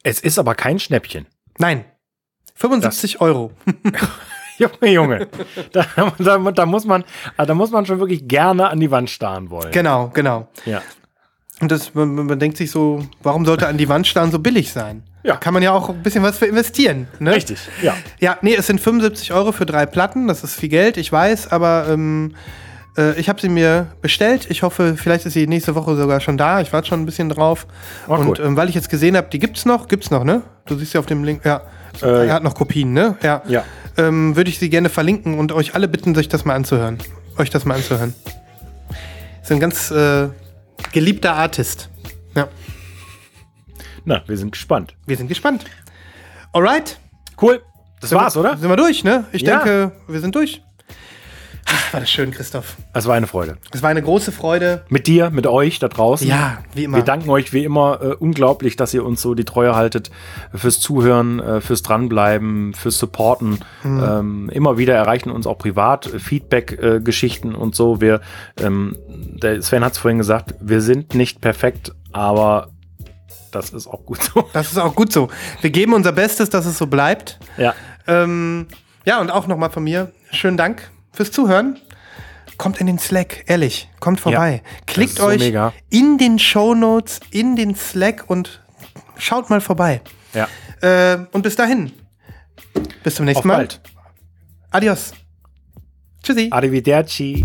Es ist aber kein Schnäppchen. Nein. 75 Euro. Junge, Junge. da, da, da, muss man, also da muss man schon wirklich gerne an die Wand starren wollen. Genau, genau. Ja. Und das, man, man denkt sich so, warum sollte an die Wand starren so billig sein? Ja. Da kann man ja auch ein bisschen was für investieren. Ne? Richtig, ja. Ja, nee, es sind 75 Euro für drei Platten. Das ist viel Geld, ich weiß, aber ähm, äh, ich habe sie mir bestellt. Ich hoffe, vielleicht ist sie nächste Woche sogar schon da. Ich warte schon ein bisschen drauf. Ach, Und ähm, weil ich jetzt gesehen habe, die gibt's noch, gibt's noch, ne? Du siehst ja auf dem Link, ja. Äh, er hat noch Kopien, ne? Ja. Ja. Ähm, Würde ich sie gerne verlinken und euch alle bitten, sich das mal anzuhören. Euch das mal anzuhören. Ist ein ganz äh, geliebter Artist. Ja. Na, wir sind gespannt. Wir sind gespannt. Alright. Cool. Das war's, oder? Sind wir durch, ne? Ich Ja. denke, wir sind durch. Ach, war das schön, Christoph. Es war eine Freude. Es war eine große Freude. Mit dir, mit euch da draußen. Ja, wie immer. Wir danken euch wie immer äh, unglaublich, dass ihr uns so die Treue haltet äh, fürs Zuhören, äh, fürs Dranbleiben, fürs Supporten. Mhm. Ähm, immer wieder erreichen uns auch privat äh, Feedback-Geschichten und so. Wir, ähm, der Sven hat es vorhin gesagt, wir sind nicht perfekt, aber das ist auch gut so. Das ist auch gut so. Wir geben unser Bestes, dass es so bleibt. ja. Ähm, ja, und auch nochmal von mir, schönen Dank fürs Zuhören. Kommt in den Slack, ehrlich, kommt vorbei. das Klickt so euch mega. in den Shownotes, in den Slack und schaut mal vorbei. Ja. Äh, und bis dahin. Bis zum nächsten Auf Mal. bald. Adios. Tschüssi. Arrivederci.